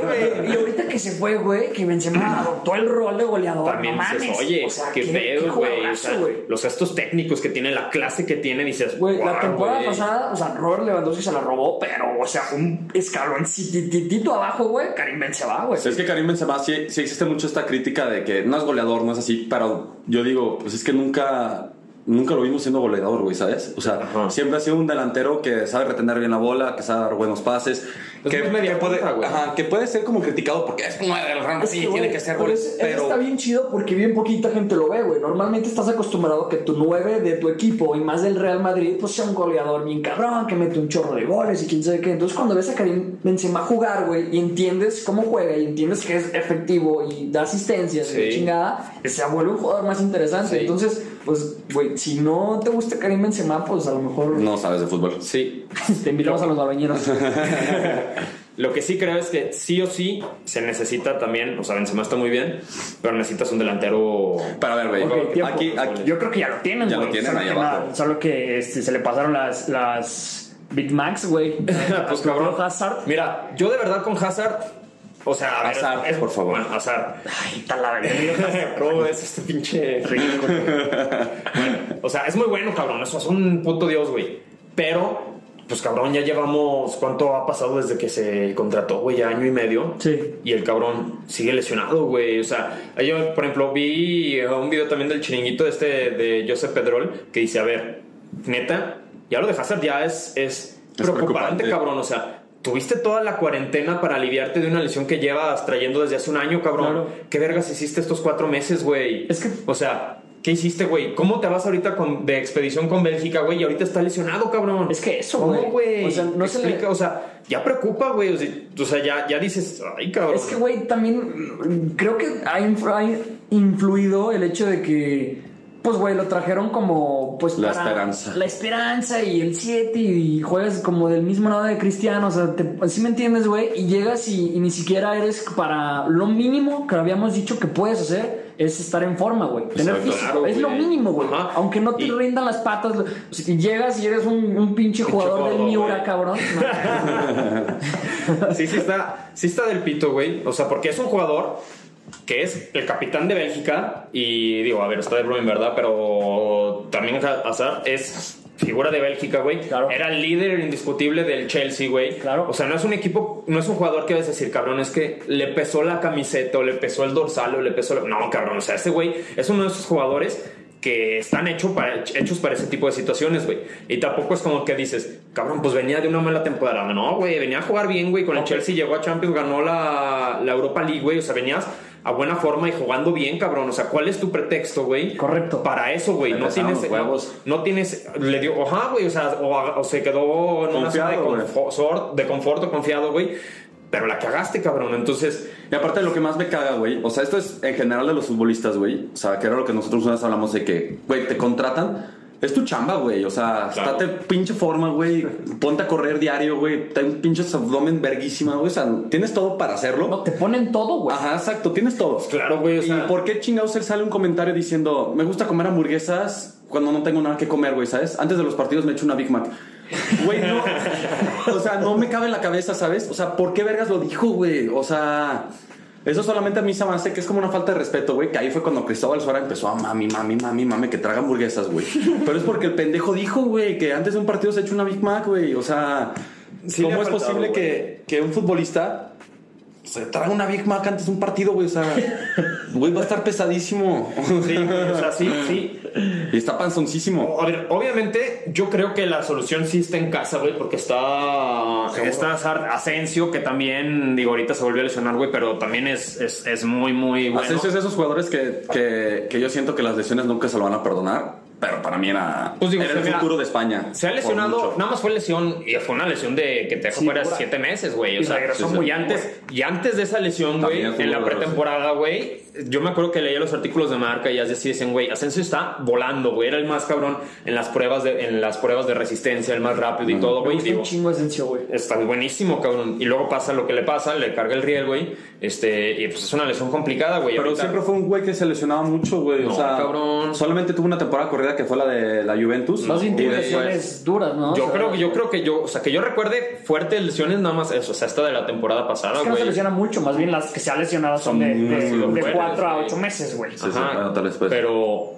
Speaker 4: Y ahorita que se fue, güey, que Benzema adoptó el rol de goleador.
Speaker 3: También
Speaker 4: no
Speaker 3: dices,
Speaker 4: mames.
Speaker 3: oye,
Speaker 4: O sea,
Speaker 3: qué pedo, güey. O sea, los gestos técnicos que tiene, la clase que tiene, dices,
Speaker 4: Güey, la
Speaker 3: "Guau,
Speaker 4: temporada
Speaker 3: güey".
Speaker 4: pasada, o sea, Robert Lewandowski se la robó, pero, o sea, un escalón titito abajo, güey, Karim Benzema, güey.
Speaker 1: Es que Karim Benzema sí, sí existe mucho esta crítica de que no es goleador, no es así, pero yo digo, pues es que nunca nunca lo vimos siendo goleador, güey, ¿sabes? O sea,
Speaker 3: Ajá.
Speaker 1: siempre ha sido un delantero que sabe retener bien la bola, que sabe dar buenos pases,
Speaker 3: Es
Speaker 1: que,
Speaker 3: muy media
Speaker 1: que puede,
Speaker 3: punta, güey.
Speaker 1: ajá, que puede ser como criticado porque es como del Real
Speaker 4: Es
Speaker 1: Madrid,
Speaker 4: güey,
Speaker 1: tiene que ser
Speaker 4: pero es-
Speaker 1: pero
Speaker 4: está bien chido porque bien poquita gente lo ve, güey. Normalmente estás acostumbrado a que tu 9 de tu equipo y más del Real Madrid, pues sea un goleador bien cabrón, que mete un chorro de goles y quién sabe qué. Entonces, cuando ves a Karim Benzema jugar, güey, y entiendes cómo juega y entiendes que es efectivo y da asistencias y
Speaker 3: Sí.
Speaker 4: la chingada, se vuelve un jugador más interesante.
Speaker 3: Sí.
Speaker 4: Entonces, pues, güey, si no te gusta Karim Benzema, pues a lo mejor
Speaker 1: no sabes de fútbol.
Speaker 3: Sí.
Speaker 4: te invitamos a los babañeros.
Speaker 3: Lo que sí creo es que sí o sí se necesita también, o sea, Benzema está muy bien, pero necesitas un delantero.
Speaker 1: Pero a ver, güey,
Speaker 4: Ok, tiempo.
Speaker 1: aquí, aquí
Speaker 4: Yo creo que ya lo tienen,
Speaker 1: Ya lo
Speaker 4: güey.
Speaker 1: tienen
Speaker 4: solo
Speaker 1: ahí
Speaker 4: que
Speaker 1: abajo.
Speaker 4: nada, solo que este, se le pasaron las, las Big Max, güey.
Speaker 3: pues cabrón.
Speaker 4: Hazard.
Speaker 3: Mira, yo de verdad con Hazard. O sea, a ver,
Speaker 1: Hazard, por favor.
Speaker 3: Bueno, Hazard.
Speaker 4: Ay, está la verga.
Speaker 3: ¿Cómo es este pinche ridículo? bueno, o sea, es muy bueno, cabrón. Eso es un puto dios, güey. Pero, pues cabrón, ya llevamos. ¿Cuánto ha pasado desde que se contrató, güey? Ya año y medio.
Speaker 4: Sí.
Speaker 3: Y el cabrón sigue lesionado, güey. O sea, yo, por ejemplo, vi un video también del chiringuito este de Joseph Pedrol que dice: A ver, neta, ya lo de Hazard ya es, es, preocupante,
Speaker 1: preocupante.
Speaker 3: cabrón. O sea. Tuviste toda la cuarentena para aliviarte de una lesión que llevas trayendo desde hace un año, cabrón.
Speaker 4: Claro.
Speaker 3: ¿Qué vergas hiciste estos cuatro meses, güey?
Speaker 4: Es que-
Speaker 3: O sea, ¿qué hiciste, güey? ¿Cómo te vas ahorita con, de expedición con Bélgica, güey? Y ahorita está lesionado, cabrón.
Speaker 4: Es que eso,
Speaker 3: ¿Cómo,
Speaker 4: güey? O sea, no se le-
Speaker 3: o sea, ya preocupa, güey. O sea, ya, ya dices, ay, cabrón.
Speaker 4: Es que, güey, también mm, creo que ha influido el hecho de que, pues, güey, lo trajeron como, pues,
Speaker 1: La esperanza.
Speaker 4: La esperanza y el 7 y, juegas como del mismo lado de Cristiano, o sea, te, ¿sí me entiendes, güey? Y llegas y, y ni siquiera eres para lo mínimo que habíamos dicho que puedes hacer es estar en forma, güey. Tener
Speaker 1: Exacto.
Speaker 4: físico.
Speaker 3: Claro,
Speaker 4: es lo mínimo, güey. Aunque no te
Speaker 3: Y-
Speaker 4: rindan las patas, que llegas y eres un, un pinche jugador del Miura, cabrón. No.
Speaker 3: Sí, sí está, sí está del pito, güey. O sea, porque es un jugador que es el capitán de Bélgica y digo, a ver, está de broma en verdad, pero también Hazard es figura de Bélgica, güey.
Speaker 4: Claro.
Speaker 3: Era el líder indiscutible del Chelsea, güey.
Speaker 4: Claro.
Speaker 3: O sea, no es un equipo, no es un jugador que vas a decir, cabrón, es que le pesó la camiseta o le pesó el dorsal o le pesó... la-". No, cabrón, o sea, ese güey es uno de esos jugadores que están hechos para, hechos para ese tipo de situaciones, güey. Y tampoco es como que dices, cabrón, pues venía de una mala temporada. No, güey, venía a jugar bien, güey. Con el. Chelsea llegó a Champions, ganó la, la Europa League, güey. O sea, venías a buena forma y jugando bien, cabrón. O sea, ¿cuál es tu pretexto, güey?
Speaker 4: Correcto.
Speaker 3: Para eso, güey. No tienes,
Speaker 1: huevos.
Speaker 3: no, no tienes, le dio, ajá, güey. O sea, o, o se quedó en una zona de
Speaker 1: Confiado,
Speaker 3: confort, de conforto, confiado, güey. Pero la cagaste, cabrón. Entonces,
Speaker 1: Y aparte lo que más me caga, güey, o sea, esto es en general de los futbolistas, güey, o sea, que era lo que nosotros una vez hablamos de que, güey, te contratan, es tu chamba, güey, o sea,
Speaker 3: Claro.
Speaker 1: estate pinche forma, güey, ponte a correr diario, güey, ten un pinche abdomen verguísima, güey, o sea, tienes todo para hacerlo.
Speaker 4: No, te ponen todo, güey.
Speaker 1: Ajá, exacto, tienes todo.
Speaker 3: Claro, güey, o
Speaker 1: ¿Y
Speaker 3: sea-
Speaker 1: por qué chingados él sale un comentario diciendo, me gusta comer hamburguesas cuando no tengo nada que comer, güey, ¿sabes? Antes de los partidos me echo una Big Mac. Güey, no. o sea, no me cabe en la cabeza, ¿sabes? O sea, ¿por qué vergas lo dijo, güey? O sea, eso solamente a mí se me hace que es como una falta de respeto, güey. Que ahí fue cuando Cristóbal Suárez empezó a mami, mami, mami, mami, que traga hamburguesas, güey. Pero es porque el pendejo dijo, güey, que antes de un partido se echa una Big Mac, güey. O sea,
Speaker 3: Sí
Speaker 1: ¿cómo es
Speaker 3: faltado,
Speaker 1: posible que, que un futbolista se traga una Big Mac antes de un partido, güey? O sea, güey, va a estar pesadísimo.
Speaker 3: sí, o sea, sí, sí.
Speaker 1: Y está panzoncísimo.
Speaker 3: A ver, obviamente, yo creo que la solución sí está en casa, güey, porque está. Está Asensio, que también, digo, ahorita se volvió a lesionar, güey, pero también es, es, es muy, muy bueno.
Speaker 1: Asensio es de esos jugadores que, que, que yo siento que las lesiones nunca se lo van a perdonar. Pero para mí era,
Speaker 3: Pues digo,
Speaker 1: era
Speaker 3: o
Speaker 1: el futuro de España.
Speaker 3: Se ha lesionado, nada más fue lesión, y fue una lesión de que te dejó
Speaker 4: Sí,
Speaker 3: fuera
Speaker 4: pura.
Speaker 3: siete meses, güey. O sea,
Speaker 4: regresó
Speaker 1: muy
Speaker 3: y
Speaker 4: bien,
Speaker 3: antes, y antes de esa lesión, güey, en la pretemporada, güey, yo me acuerdo que leía los artículos de marca y así decían, güey, Asensio está volando, güey. Era el más cabrón en las pruebas de, en las pruebas de resistencia, el más rápido y todo,
Speaker 4: Me
Speaker 3: güey.
Speaker 4: gusta
Speaker 3: Digo,
Speaker 4: un chingo Asensio, güey.
Speaker 3: Está buenísimo, cabrón. Y luego pasa lo que le pasa, le carga el riel, güey. Este, y pues es una lesión complicada, güey.
Speaker 1: Pero
Speaker 3: Ahorita-
Speaker 1: siempre fue un güey que se lesionaba mucho, güey. o
Speaker 3: No,
Speaker 1: sea,
Speaker 3: cabrón.
Speaker 1: solamente tuvo una temporada corrida que fue la de la Juventus.
Speaker 4: Más bien lesiones duras, ¿no?
Speaker 3: Yo
Speaker 4: O sea,
Speaker 3: creo que yo creo que yo, o sea, que yo recuerde fuertes lesiones nada más eso, o sea, esta de la temporada pasada,
Speaker 4: Es que no se lesiona mucho, más bien las que se han lesionado son,
Speaker 1: Son
Speaker 4: de, de,
Speaker 3: fuertes,
Speaker 4: 4 a
Speaker 3: güey.
Speaker 4: 8 meses, güey.
Speaker 1: Sí, sí, bueno, tal vez, pues.
Speaker 3: Pero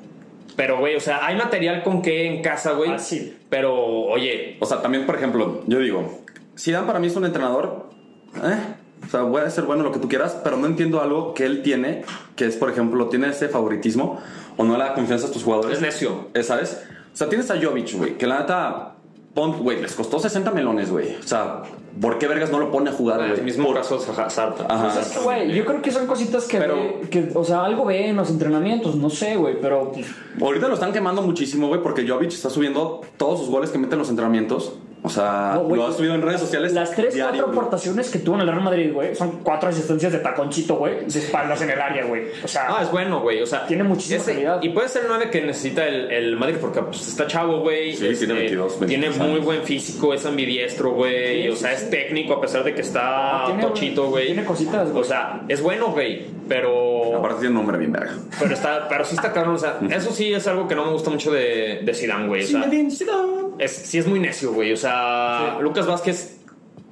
Speaker 3: pero güey, o sea, hay material con qué en casa, güey.
Speaker 4: Fácil.
Speaker 3: Pero oye,
Speaker 1: O sea, también, por ejemplo, yo digo, Zidane para mí es un entrenador, ¿eh? O sea, puede ser bueno lo que tú quieras, pero no entiendo algo que él tiene, que es, por ejemplo, tiene ese favoritismo o no le da confianza a tus jugadores.
Speaker 3: es necio.
Speaker 1: Eh, ¿Sabes? O sea, tienes a Jovic, güey, que la neta, güey, les costó 60 melones, güey. O sea, ¿por qué vergas no lo pone a jugar,
Speaker 3: El
Speaker 1: güey?
Speaker 3: mismo
Speaker 1: Por-
Speaker 3: caso Hazard.
Speaker 1: Ajá.
Speaker 4: Pues es que, güey, yo creo que son cositas que,
Speaker 1: Pero-
Speaker 4: ve- que, o sea, algo ve en los entrenamientos, no sé, güey, pero pues,
Speaker 1: Ahorita lo están quemando muchísimo, güey, porque Jovic está subiendo todos sus goles que mete en los entrenamientos. O sea,
Speaker 4: no,
Speaker 1: lo ha subido en redes sociales.
Speaker 4: Las 3,
Speaker 1: diario,
Speaker 4: 4
Speaker 1: güey.
Speaker 4: aportaciones que tuvo en el Real Madrid, güey, son 4 asistencias de taconchito, güey, de espaldas en el área, güey. O sea,
Speaker 3: Ah, es bueno, güey. O sea,
Speaker 4: Tiene muchísima
Speaker 3: ese-
Speaker 4: calidad.
Speaker 3: Y puede ser el 9 que necesita el, el Madrid porque pues, está chavo, güey.
Speaker 1: Sí,
Speaker 3: Este,
Speaker 1: tiene 22,
Speaker 3: Tiene
Speaker 1: 23
Speaker 3: muy
Speaker 1: años.
Speaker 3: buen físico, es ambidiestro, güey.
Speaker 4: Sí,
Speaker 3: o sea,
Speaker 4: sí,
Speaker 3: es técnico a pesar de que está
Speaker 4: Ah, tiene-
Speaker 3: tochito, güey.
Speaker 4: tiene cositas, güey.
Speaker 3: O sea, es bueno, güey. Pero.
Speaker 1: Aparte tiene un nombre bien verga.
Speaker 3: Pero está, pero sí está cabrón, o sea, eso sí es algo que no me gusta mucho de, de Zidane, güey. O sea,
Speaker 1: Zidane.
Speaker 3: Es, sí es muy necio, güey. O sea, Lucas Vázquez,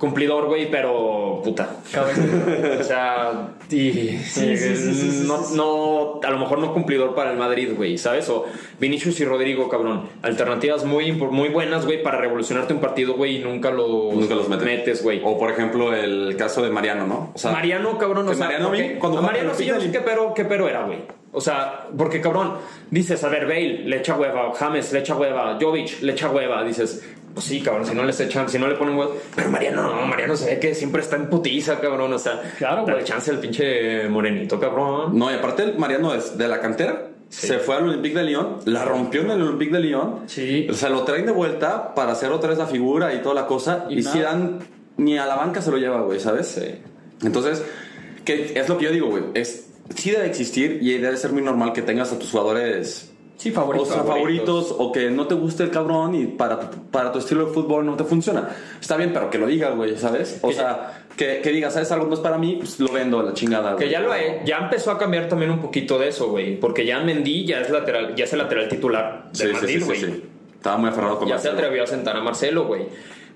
Speaker 3: cumplidor, güey, pero puta. o sea, y,
Speaker 4: sí, sí, sí, sí,
Speaker 3: no,
Speaker 4: sí, sí.
Speaker 3: no, a lo mejor no cumplidor para el Madrid, güey, ¿sabes? O Vinicius y Rodrigo, cabrón. Alternativas muy, muy buenas, güey, para revolucionarte un partido, güey, y nunca los,
Speaker 1: Nunca los metes.
Speaker 3: metes, güey.
Speaker 1: O por ejemplo el caso de Mariano, ¿no? O sea,
Speaker 3: Mariano, cabrón, o sea,
Speaker 1: Mariano,
Speaker 3: porque-
Speaker 1: cuando
Speaker 3: Mariano sí, yo no sé qué pero, qué pero era, güey. O sea, porque cabrón, dices, a ver, Bale le echa hueva, James le echa hueva, Jovic le echa hueva, dices, pues sí, cabrón, si no les echan, si no le ponen hueva. Pero Mariano, no, Mariano se ve que siempre está en putiza, cabrón, o sea,
Speaker 4: Claro, güey.
Speaker 3: chance al pinche morenito, cabrón.
Speaker 1: No, y aparte el Mariano es de la cantera. Se fue al Olympique de Lyon, la rompió en el Olympique de Lyon.
Speaker 4: Sí.
Speaker 1: Se lo traen de vuelta para hacer otra vez la figura y toda la cosa.
Speaker 4: Y
Speaker 1: si dan ni a la banca se lo lleva, güey, ¿sabes? Entonces, que es lo que yo digo, güey. Es, sí debe existir y debe ser muy normal que tengas a tus jugadores
Speaker 4: Sí,
Speaker 1: o
Speaker 4: favorito.
Speaker 1: sea, favoritos o que no te guste el cabrón y para tu, para tu estilo de fútbol no te funciona. Está bien, pero que lo digas, güey, ¿sabes? O
Speaker 3: Que-
Speaker 1: sea, que, que digas, ¿sabes? Algo no es para mí, pues lo vendo a la chingada.
Speaker 3: Que
Speaker 1: güey.
Speaker 3: ya lo he- ya empezó a cambiar también un poquito de eso, güey. Porque ya Mendy ya es lateral, ya es el lateral titular del
Speaker 1: sí,
Speaker 3: Madrid,
Speaker 1: sí,
Speaker 3: güey.
Speaker 1: sí, sí. Estaba muy aferrado con
Speaker 3: ya se
Speaker 1: Marcelo.
Speaker 3: atrevió a sentar a Marcelo, güey.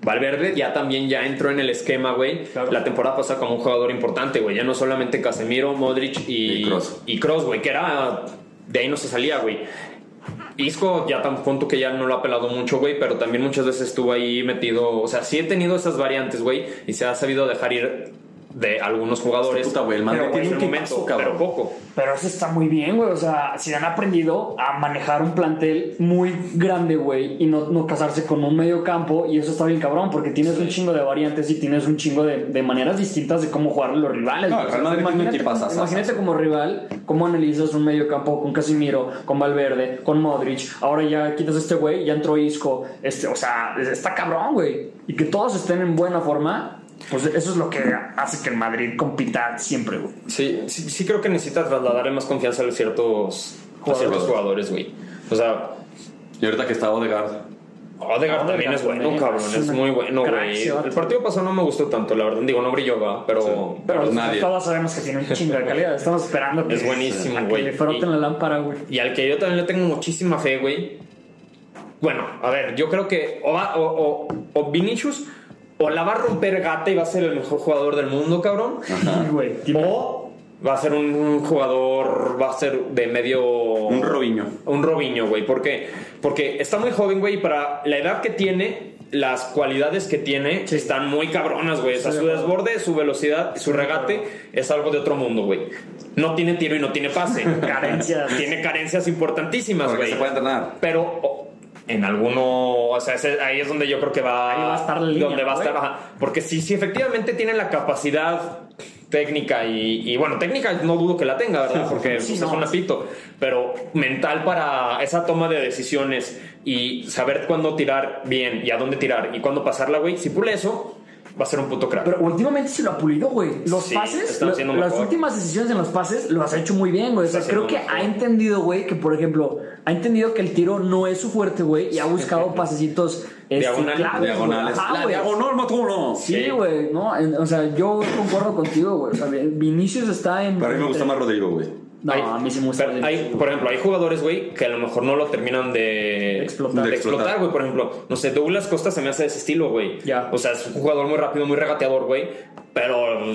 Speaker 3: Valverde ya también ya entró en el esquema, güey.
Speaker 4: Claro.
Speaker 3: La temporada pasada como un jugador importante, güey. Ya no solamente Casemiro, Modric y,
Speaker 1: Y Kroos,
Speaker 3: güey, que era de ahí no se salía, güey. Isco ya tan punto que ya no lo ha pelado mucho, güey, pero también muchas veces estuvo ahí metido, o sea, sí he tenido esas variantes, güey, y se ha sabido dejar ir de algunos jugadores.
Speaker 1: Puta, güey, el
Speaker 3: Pero,
Speaker 1: tiene
Speaker 3: en
Speaker 1: un
Speaker 3: momento,
Speaker 1: cabrón.
Speaker 3: pero poco.
Speaker 4: Pero eso está muy bien, güey. O sea, si han aprendido a manejar un plantel muy grande, güey, y no, no casarse con un medio campo, y eso está bien cabrón, porque tienes un chingo de variantes y tienes un chingo de, de maneras distintas de cómo jugar los rivales.
Speaker 1: No,
Speaker 4: güey.
Speaker 1: el Real Madrid tiene un
Speaker 4: imagínate,
Speaker 1: equipazazazo.
Speaker 4: imagínate como rival, cómo analizas un medio campo con Casimiro, con Valverde, con Modric. Ahora ya quitas a este güey, ya entró Isco. Este, o sea, está cabrón, güey. Y que todos estén en buena forma. Pues eso es lo que hace que el Madrid compita siempre, güey.
Speaker 3: Sí, sí, sí creo que necesita trasladarle más confianza a ciertos a ciertos jugadores, güey. O sea,
Speaker 1: Y ahorita que está Odegaard.
Speaker 3: Odegaard también es bueno,
Speaker 4: también.
Speaker 3: cabrón.
Speaker 4: Es
Speaker 3: muy bueno, güey. El partido pasado no me gustó tanto, la verdad. Digo, no brilló, va, pero...
Speaker 4: Pero
Speaker 1: Pues nadie.
Speaker 4: todos sabemos que tiene un chingo de calidad. Estamos esperando que,
Speaker 3: Es buenísimo,
Speaker 4: que
Speaker 3: güey.
Speaker 4: le froten
Speaker 3: Y-
Speaker 4: la lámpara, güey.
Speaker 3: Y al que yo también le tengo muchísima fe, güey. Bueno, a ver, yo creo que o, va- o, o, o Vinicius o la va a romper gata y va a ser el mejor jugador del mundo, cabrón.
Speaker 4: Sí, güey.
Speaker 3: O va a ser un, un jugador, va a ser de medio...
Speaker 1: Un Robinho.
Speaker 3: Un Robinho, güey. ¿Por qué? Porque está muy joven, güey, y para la edad que tiene, las cualidades que tiene están muy cabronas, güey. O sea,
Speaker 4: Sí,
Speaker 3: su desborde, su velocidad, su regate es algo de otro mundo, güey. No tiene tiro y no tiene pase.
Speaker 4: Carencias.
Speaker 3: tiene carencias importantísimas, güey.
Speaker 1: se puede entrenar.
Speaker 3: Pero en alguno, o sea, ese- ahí es donde yo creo que va,
Speaker 4: Ahí va a estar la línea,
Speaker 3: donde va a estar, ajá. porque si, si efectivamente tiene la capacidad técnica y, y, bueno, técnica no dudo que la tenga, ¿verdad? Porque
Speaker 4: Sí,
Speaker 3: pues,
Speaker 4: no.
Speaker 3: es un apito, pero mental para esa toma de decisiones y saber cuándo tirar bien y a dónde tirar y cuándo pasarla, güey, si pule eso, va a ser un puto crack.
Speaker 4: Pero últimamente sí lo ha pulido, güey. Los
Speaker 3: Sí,
Speaker 4: pases, lo- las últimas decisiones en los pases lo has hecho muy bien, güey. O sea, creo que
Speaker 3: mejor.
Speaker 4: ha entendido, güey, que por ejemplo, ha entendido que el tiro no es su fuerte, güey, y ha buscado pasecitos este,
Speaker 3: Diagonal-
Speaker 4: claves, güey.
Speaker 1: Diagonales.
Speaker 4: Ajá,
Speaker 1: la
Speaker 4: güey.
Speaker 1: diagonal mató.
Speaker 4: Sí,
Speaker 3: Sí.
Speaker 4: güey, no, en- o sea, yo concuerdo contigo, güey. O sea, Vinicius está en.
Speaker 1: Pero a mí me gusta más Rodrigo, güey.
Speaker 4: No,
Speaker 3: Hay-
Speaker 4: a mí sí me gusta.
Speaker 3: hay, por ejemplo, hay jugadores, güey, que a lo mejor no lo terminan de
Speaker 4: Explotar.
Speaker 3: de explotar. güey. Por ejemplo, no sé, Douglas Costa se me hace de ese estilo, güey.
Speaker 4: Ya.
Speaker 3: O sea, es un jugador muy rápido, muy regateador, güey. Pero.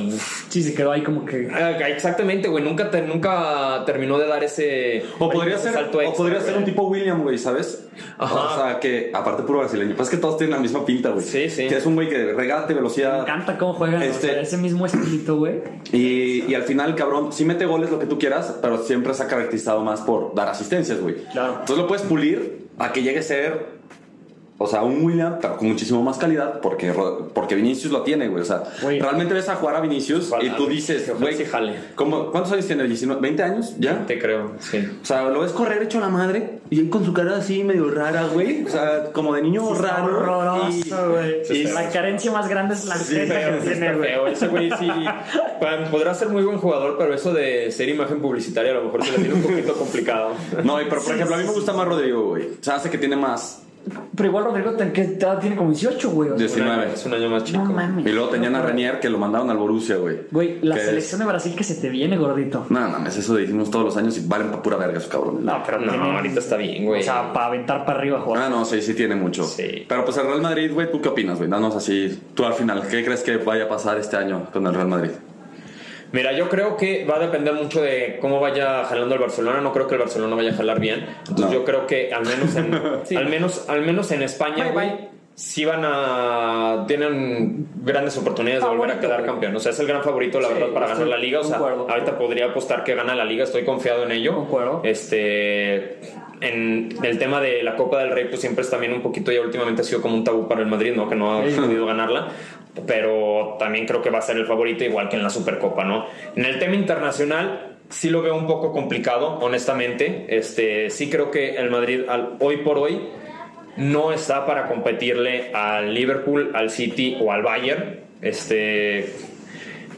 Speaker 4: Sí, se quedó ahí como que.
Speaker 3: ah, Exactamente, güey. Nunca, te- nunca terminó de dar ese.
Speaker 1: O podría
Speaker 3: ese
Speaker 1: ser,
Speaker 3: salto
Speaker 1: o podría ser un tipo William, güey, ¿sabes?
Speaker 3: Ajá.
Speaker 1: O sea, que aparte puro brasileño. Pues es que todos tienen la misma pinta, güey.
Speaker 3: Sí, sí.
Speaker 1: Que es un güey que regate,
Speaker 4: Me
Speaker 1: velocidad.
Speaker 4: encanta cómo juegan. o
Speaker 1: Este-
Speaker 4: sea, ese mismo estilito, güey.
Speaker 1: Y, y al final, cabrón, sí mete goles lo que tú quieras, pero siempre se ha caracterizado más por dar asistencias, güey.
Speaker 4: Claro.
Speaker 1: Entonces lo puedes pulir a que llegue a ser, o sea, un William, pero con muchísimo más calidad, porque, porque Vinicius lo tiene, güey. O sea,
Speaker 4: Güey.
Speaker 1: realmente ves a jugar a Vinicius
Speaker 3: Ojalá,
Speaker 1: y tú dices, güey,
Speaker 3: sí jale.
Speaker 1: ¿cómo- ¿cuántos años tiene? ¿19? ¿20 años? ¿Ya?
Speaker 3: Te creo, sí.
Speaker 1: O sea, lo ves correr hecho la madre y él con su cara así medio rara, güey. O sea, como de niño raro.
Speaker 4: Horroroso, güey.
Speaker 1: y-
Speaker 4: La carencia más grande es la
Speaker 1: Sí,
Speaker 3: Feo,
Speaker 4: que
Speaker 3: sí
Speaker 4: tiene, güey.
Speaker 3: Ese güey sí podrá ser muy buen jugador, pero eso de ser imagen publicitaria a lo mejor se le tiene un poquito complicado.
Speaker 1: No, y pero por ejemplo, a mí me gusta más Rodrigo, güey. O sea, hace que tiene más
Speaker 4: Pero igual Rodrigo ten- que tiene como 18, güey. o sea,
Speaker 1: 19.
Speaker 3: Es un año más chico.
Speaker 4: No mames.
Speaker 1: Y luego tenían a Renier que lo mandaron al Borussia, güey.
Speaker 4: Güey, la
Speaker 1: Que es-
Speaker 4: selección de Brasil que se te viene, gordito.
Speaker 1: No, mames, eso decimos todos los años y valen pa' pura verga esos cabrones.
Speaker 4: No, pero
Speaker 3: No,
Speaker 4: tienen-
Speaker 3: ahorita está bien, güey.
Speaker 4: O sea, para aventar para arriba, jugar.
Speaker 1: Ah, no, sí, sí tiene mucho.
Speaker 3: Sí.
Speaker 1: Pero pues el Real Madrid, güey, ¿tú qué opinas, güey? Danos así, tú al final, ¿qué crees que vaya a pasar este año con el Real Madrid?
Speaker 3: Mira, yo creo que va a depender mucho de cómo vaya jalando el Barcelona. No creo que el Barcelona vaya a jalar bien. Entonces
Speaker 1: No.
Speaker 3: yo creo que al menos en,
Speaker 4: Sí.
Speaker 3: al menos, al menos en España,
Speaker 4: Bye, bye.
Speaker 3: sí van a tienen grandes oportunidades de volver a
Speaker 4: Favorito,
Speaker 3: quedar campeón. O sea, es el gran favorito, la
Speaker 4: Sí,
Speaker 3: verdad, para ganar la liga. O sea,
Speaker 4: concuerdo.
Speaker 3: ahorita podría apostar que gana la liga. Estoy confiado en ello.
Speaker 4: Concuerdo.
Speaker 3: Este, en el tema de la Copa del Rey, pues siempre es también un poquito, ya últimamente ha sido como un tabú para el Madrid, ¿no? Que no ha podido ganarla. Pero también creo que va a ser el favorito, igual que en la Supercopa, ¿no? En el tema internacional, sí lo veo un poco complicado, honestamente. Este, sí creo que el Madrid, al- hoy por hoy, no está para competirle al Liverpool, al City o al Bayern. Este,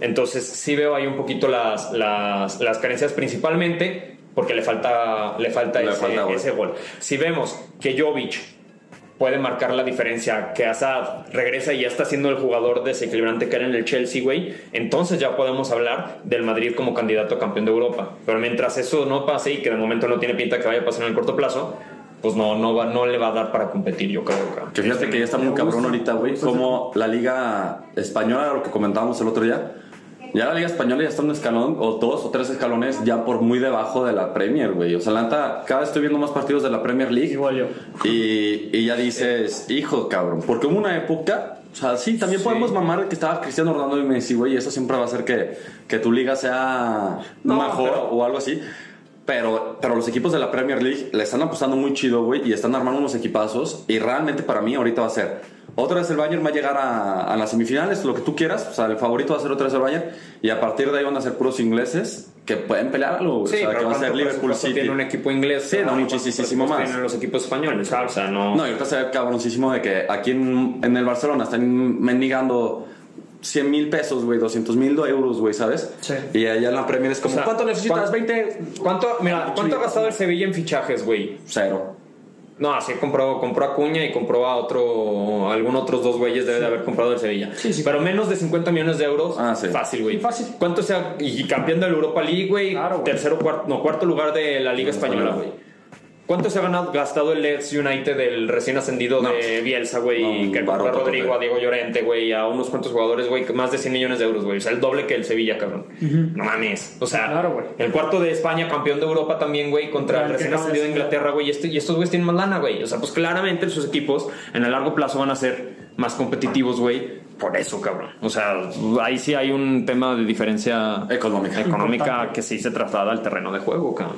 Speaker 3: entonces sí veo ahí un poquito las, las, las carencias principalmente porque le falta, le falta,
Speaker 1: Le
Speaker 3: ese,
Speaker 1: falta gol.
Speaker 3: ese gol. Si vemos que Jovic puede marcar la diferencia, que Hazard regresa y ya está siendo el jugador desequilibrante que era en el Chelsea, güey, entonces ya podemos hablar del Madrid como candidato a campeón de Europa. Pero mientras eso no pase y que de momento no tiene pinta que vaya a pasar en el corto plazo, pues no, no, va, no le va a dar para competir, yo creo. cabrón.
Speaker 1: Que fíjate que ya está muy cabrón ahorita, güey, como la liga española, lo que comentábamos el otro día, ya la liga española ya está un escalón, o dos o tres escalones, ya por muy debajo de la Premier, güey. O sea, la neta, cada vez estoy viendo más partidos de la Premier League.
Speaker 4: Igual yo.
Speaker 1: Y, y ya dices, hijo, cabrón, porque hubo una época, o sea, sí, también podemos mamar que estaba Cristiano Ronaldo y Messi, güey, y eso siempre va a hacer que, que tu liga sea
Speaker 3: No,
Speaker 1: mejor
Speaker 3: pero-
Speaker 1: o algo así. Pero, pero los equipos de la Premier League le están apostando muy chido, güey, y están armando unos equipazos. Y realmente para mí ahorita va a ser. Otra vez el Bayern va a llegar a, a las semifinales, lo que tú quieras. O sea, el favorito va a ser otra vez el Bayern. Y a partir de ahí van a ser puros ingleses que pueden pelear algo.
Speaker 3: Sí,
Speaker 1: o sea,
Speaker 3: pero
Speaker 1: que va a ser
Speaker 3: ¿cuánto
Speaker 1: Liverpool City.
Speaker 3: tiene un equipo inglés?
Speaker 1: Sí, no,
Speaker 3: Ah,
Speaker 1: muchísimo
Speaker 3: ¿cuánto
Speaker 1: más.
Speaker 3: Tienen los equipos españoles, o sea, no...
Speaker 1: No, y ahorita se ve cabroncísimo de que aquí en, en el Barcelona están mendigando 100 mil pesos, güey, 200 mil euros, güey, ¿sabes?
Speaker 4: Sí.
Speaker 1: Y allá en la Premier es como,
Speaker 3: O sea,
Speaker 1: ¿cuánto necesitas?
Speaker 3: ¿cuánto-
Speaker 1: 20.
Speaker 3: ¿Cuánto, mira, ¿cuánto ha gastado el Sevilla en fichajes, güey?
Speaker 1: Cero.
Speaker 3: No, sí compró, compró a Cuña y compró a otro, algún otros dos güeyes debe de haber comprado el Sevilla.
Speaker 4: Sí, sí.
Speaker 3: Pero menos de 50 millones de euros,
Speaker 1: Ah, sí.
Speaker 3: fácil, güey.
Speaker 4: Fácil.
Speaker 3: ¿Cuánto sea? Y campeón de la Europa League, güey.
Speaker 4: Claro.
Speaker 3: Tercero, cuarto, no, cuarto lugar de la Liga Española. güey. ¿Cuánto se ha ganado, gastado el Leeds United del recién ascendido
Speaker 1: No.
Speaker 3: de Bielsa, güey?
Speaker 1: No,
Speaker 3: que compró a Rodrigo, a Diego Llorente, güey, a unos cuantos jugadores, güey, más de 100 millones de euros, güey. O sea, el doble que el Sevilla, cabrón. No mames. O sea,
Speaker 4: Claro, güey.
Speaker 3: el cuarto de España, campeón de Europa también, güey, contra
Speaker 4: Claro,
Speaker 3: el recién ascendido de. Inglaterra, güey. Y, este- y estos güeyes tienen más lana, güey. O sea, pues claramente sus equipos en el largo plazo van a ser más competitivos, güey. Por eso, cabrón. O sea, ahí sí hay un tema de diferencia
Speaker 1: Económica.
Speaker 3: económica
Speaker 4: Importante.
Speaker 3: que sí se traslada al terreno de juego, cabrón.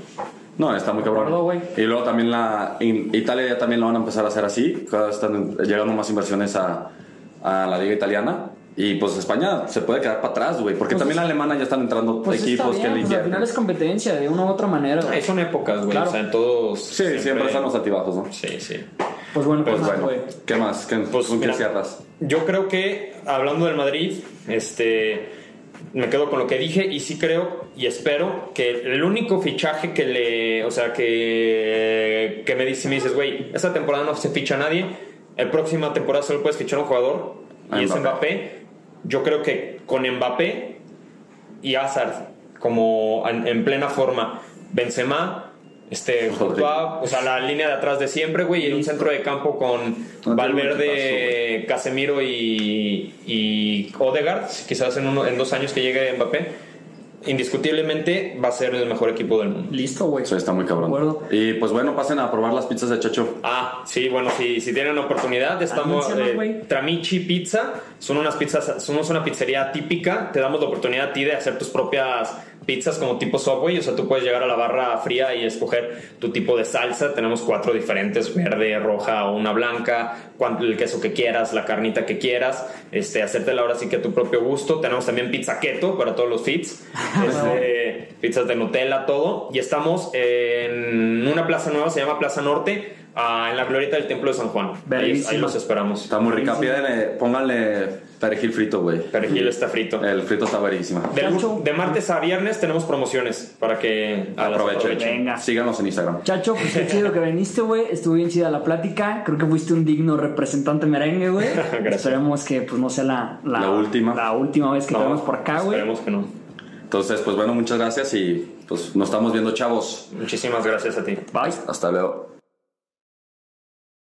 Speaker 1: No, está muy cabrón.
Speaker 4: acuerdo, güey.
Speaker 1: y luego también la in- Italia ya también lo van a empezar a hacer así. Cada vez están llegando más inversiones a, a la liga italiana. Y pues España se puede quedar para atrás, güey. Porque
Speaker 4: Pues
Speaker 1: también la alemana ya están entrando
Speaker 4: Pues
Speaker 1: equipos
Speaker 4: está
Speaker 1: que
Speaker 4: bien,
Speaker 1: le
Speaker 4: pues, al final es competencia de una u otra manera. güey.
Speaker 3: Son épocas, güey.
Speaker 4: Claro.
Speaker 3: O sea, en todos.
Speaker 1: Sí, siempre, están los altibajos, ¿no?
Speaker 3: Sí, sí.
Speaker 4: Pues bueno,
Speaker 1: Pues
Speaker 4: pues,
Speaker 1: bueno,
Speaker 4: güey.
Speaker 1: ¿qué más? ¿Qué,
Speaker 3: Pues,
Speaker 1: ¿Con qué
Speaker 3: mira,
Speaker 1: cierras?
Speaker 3: Yo creo que, hablando del Madrid, este. Me quedo con lo que dije y sí creo y espero que el único fichaje que le. O sea, que. Que me dices, me dices, güey, esta temporada no se ficha a nadie. El próxima temporada solo puedes fichar a un jugador y es
Speaker 1: Mbappé.
Speaker 3: Mbappé. Yo creo que con Mbappé y Hazard como en, en plena forma, Benzema, este. Courtois, o sea, la línea de atrás de siempre, güey, y en un centro de campo con
Speaker 1: No,
Speaker 3: Valverde, Casemiro y, y Odegaard, quizás en, uno, en dos años que llegue Mbappé, indiscutiblemente va a ser el mejor equipo del mundo.
Speaker 4: Listo, güey.
Speaker 1: Eso está muy cabrón.
Speaker 4: Acuerdo.
Speaker 1: Y pues bueno, pasen a probar las pizzas de Chacho.
Speaker 3: Ah, sí, bueno, si, si tienen oportunidad, estamos eh,
Speaker 4: güey.
Speaker 3: Tramichi Pizza, son unas pizzas, somos una pizzería típica, te damos la oportunidad a ti de hacer tus propias pizzas como tipo Subway, o sea, tú puedes llegar a la barra fría y escoger tu tipo de salsa, tenemos cuatro diferentes, verde, roja o una blanca, el queso que quieras, la carnita que quieras, este, hacértela ahora sí que a tu propio gusto, tenemos también pizza keto para todos los fits, este, pizzas de Nutella, todo, y estamos en una plaza nueva, se llama Plaza Norte, ah, en la glorieta del Templo de San Juan. Ahí, ahí los esperamos.
Speaker 1: Está muy rica. Pónganle Perejil frito, güey.
Speaker 3: Perejil está frito.
Speaker 1: El frito está buenísimo.
Speaker 3: De, de martes a viernes tenemos promociones para que
Speaker 1: Aprovechen.
Speaker 4: Venga.
Speaker 1: Síganos en Instagram.
Speaker 4: Chacho, pues qué chido que viniste, güey. Estuvo bien chida la plática. Creo que fuiste un digno representante merengue, güey.
Speaker 3: Gracias.
Speaker 4: Esperemos que pues no sea la,
Speaker 1: La última.
Speaker 4: La última vez que
Speaker 3: No,
Speaker 4: te vemos por acá, güey.
Speaker 3: Esperemos que no.
Speaker 1: Entonces, pues bueno, muchas gracias y pues nos estamos viendo, chavos.
Speaker 3: Muchísimas gracias a ti.
Speaker 4: Bye.
Speaker 1: Hasta luego.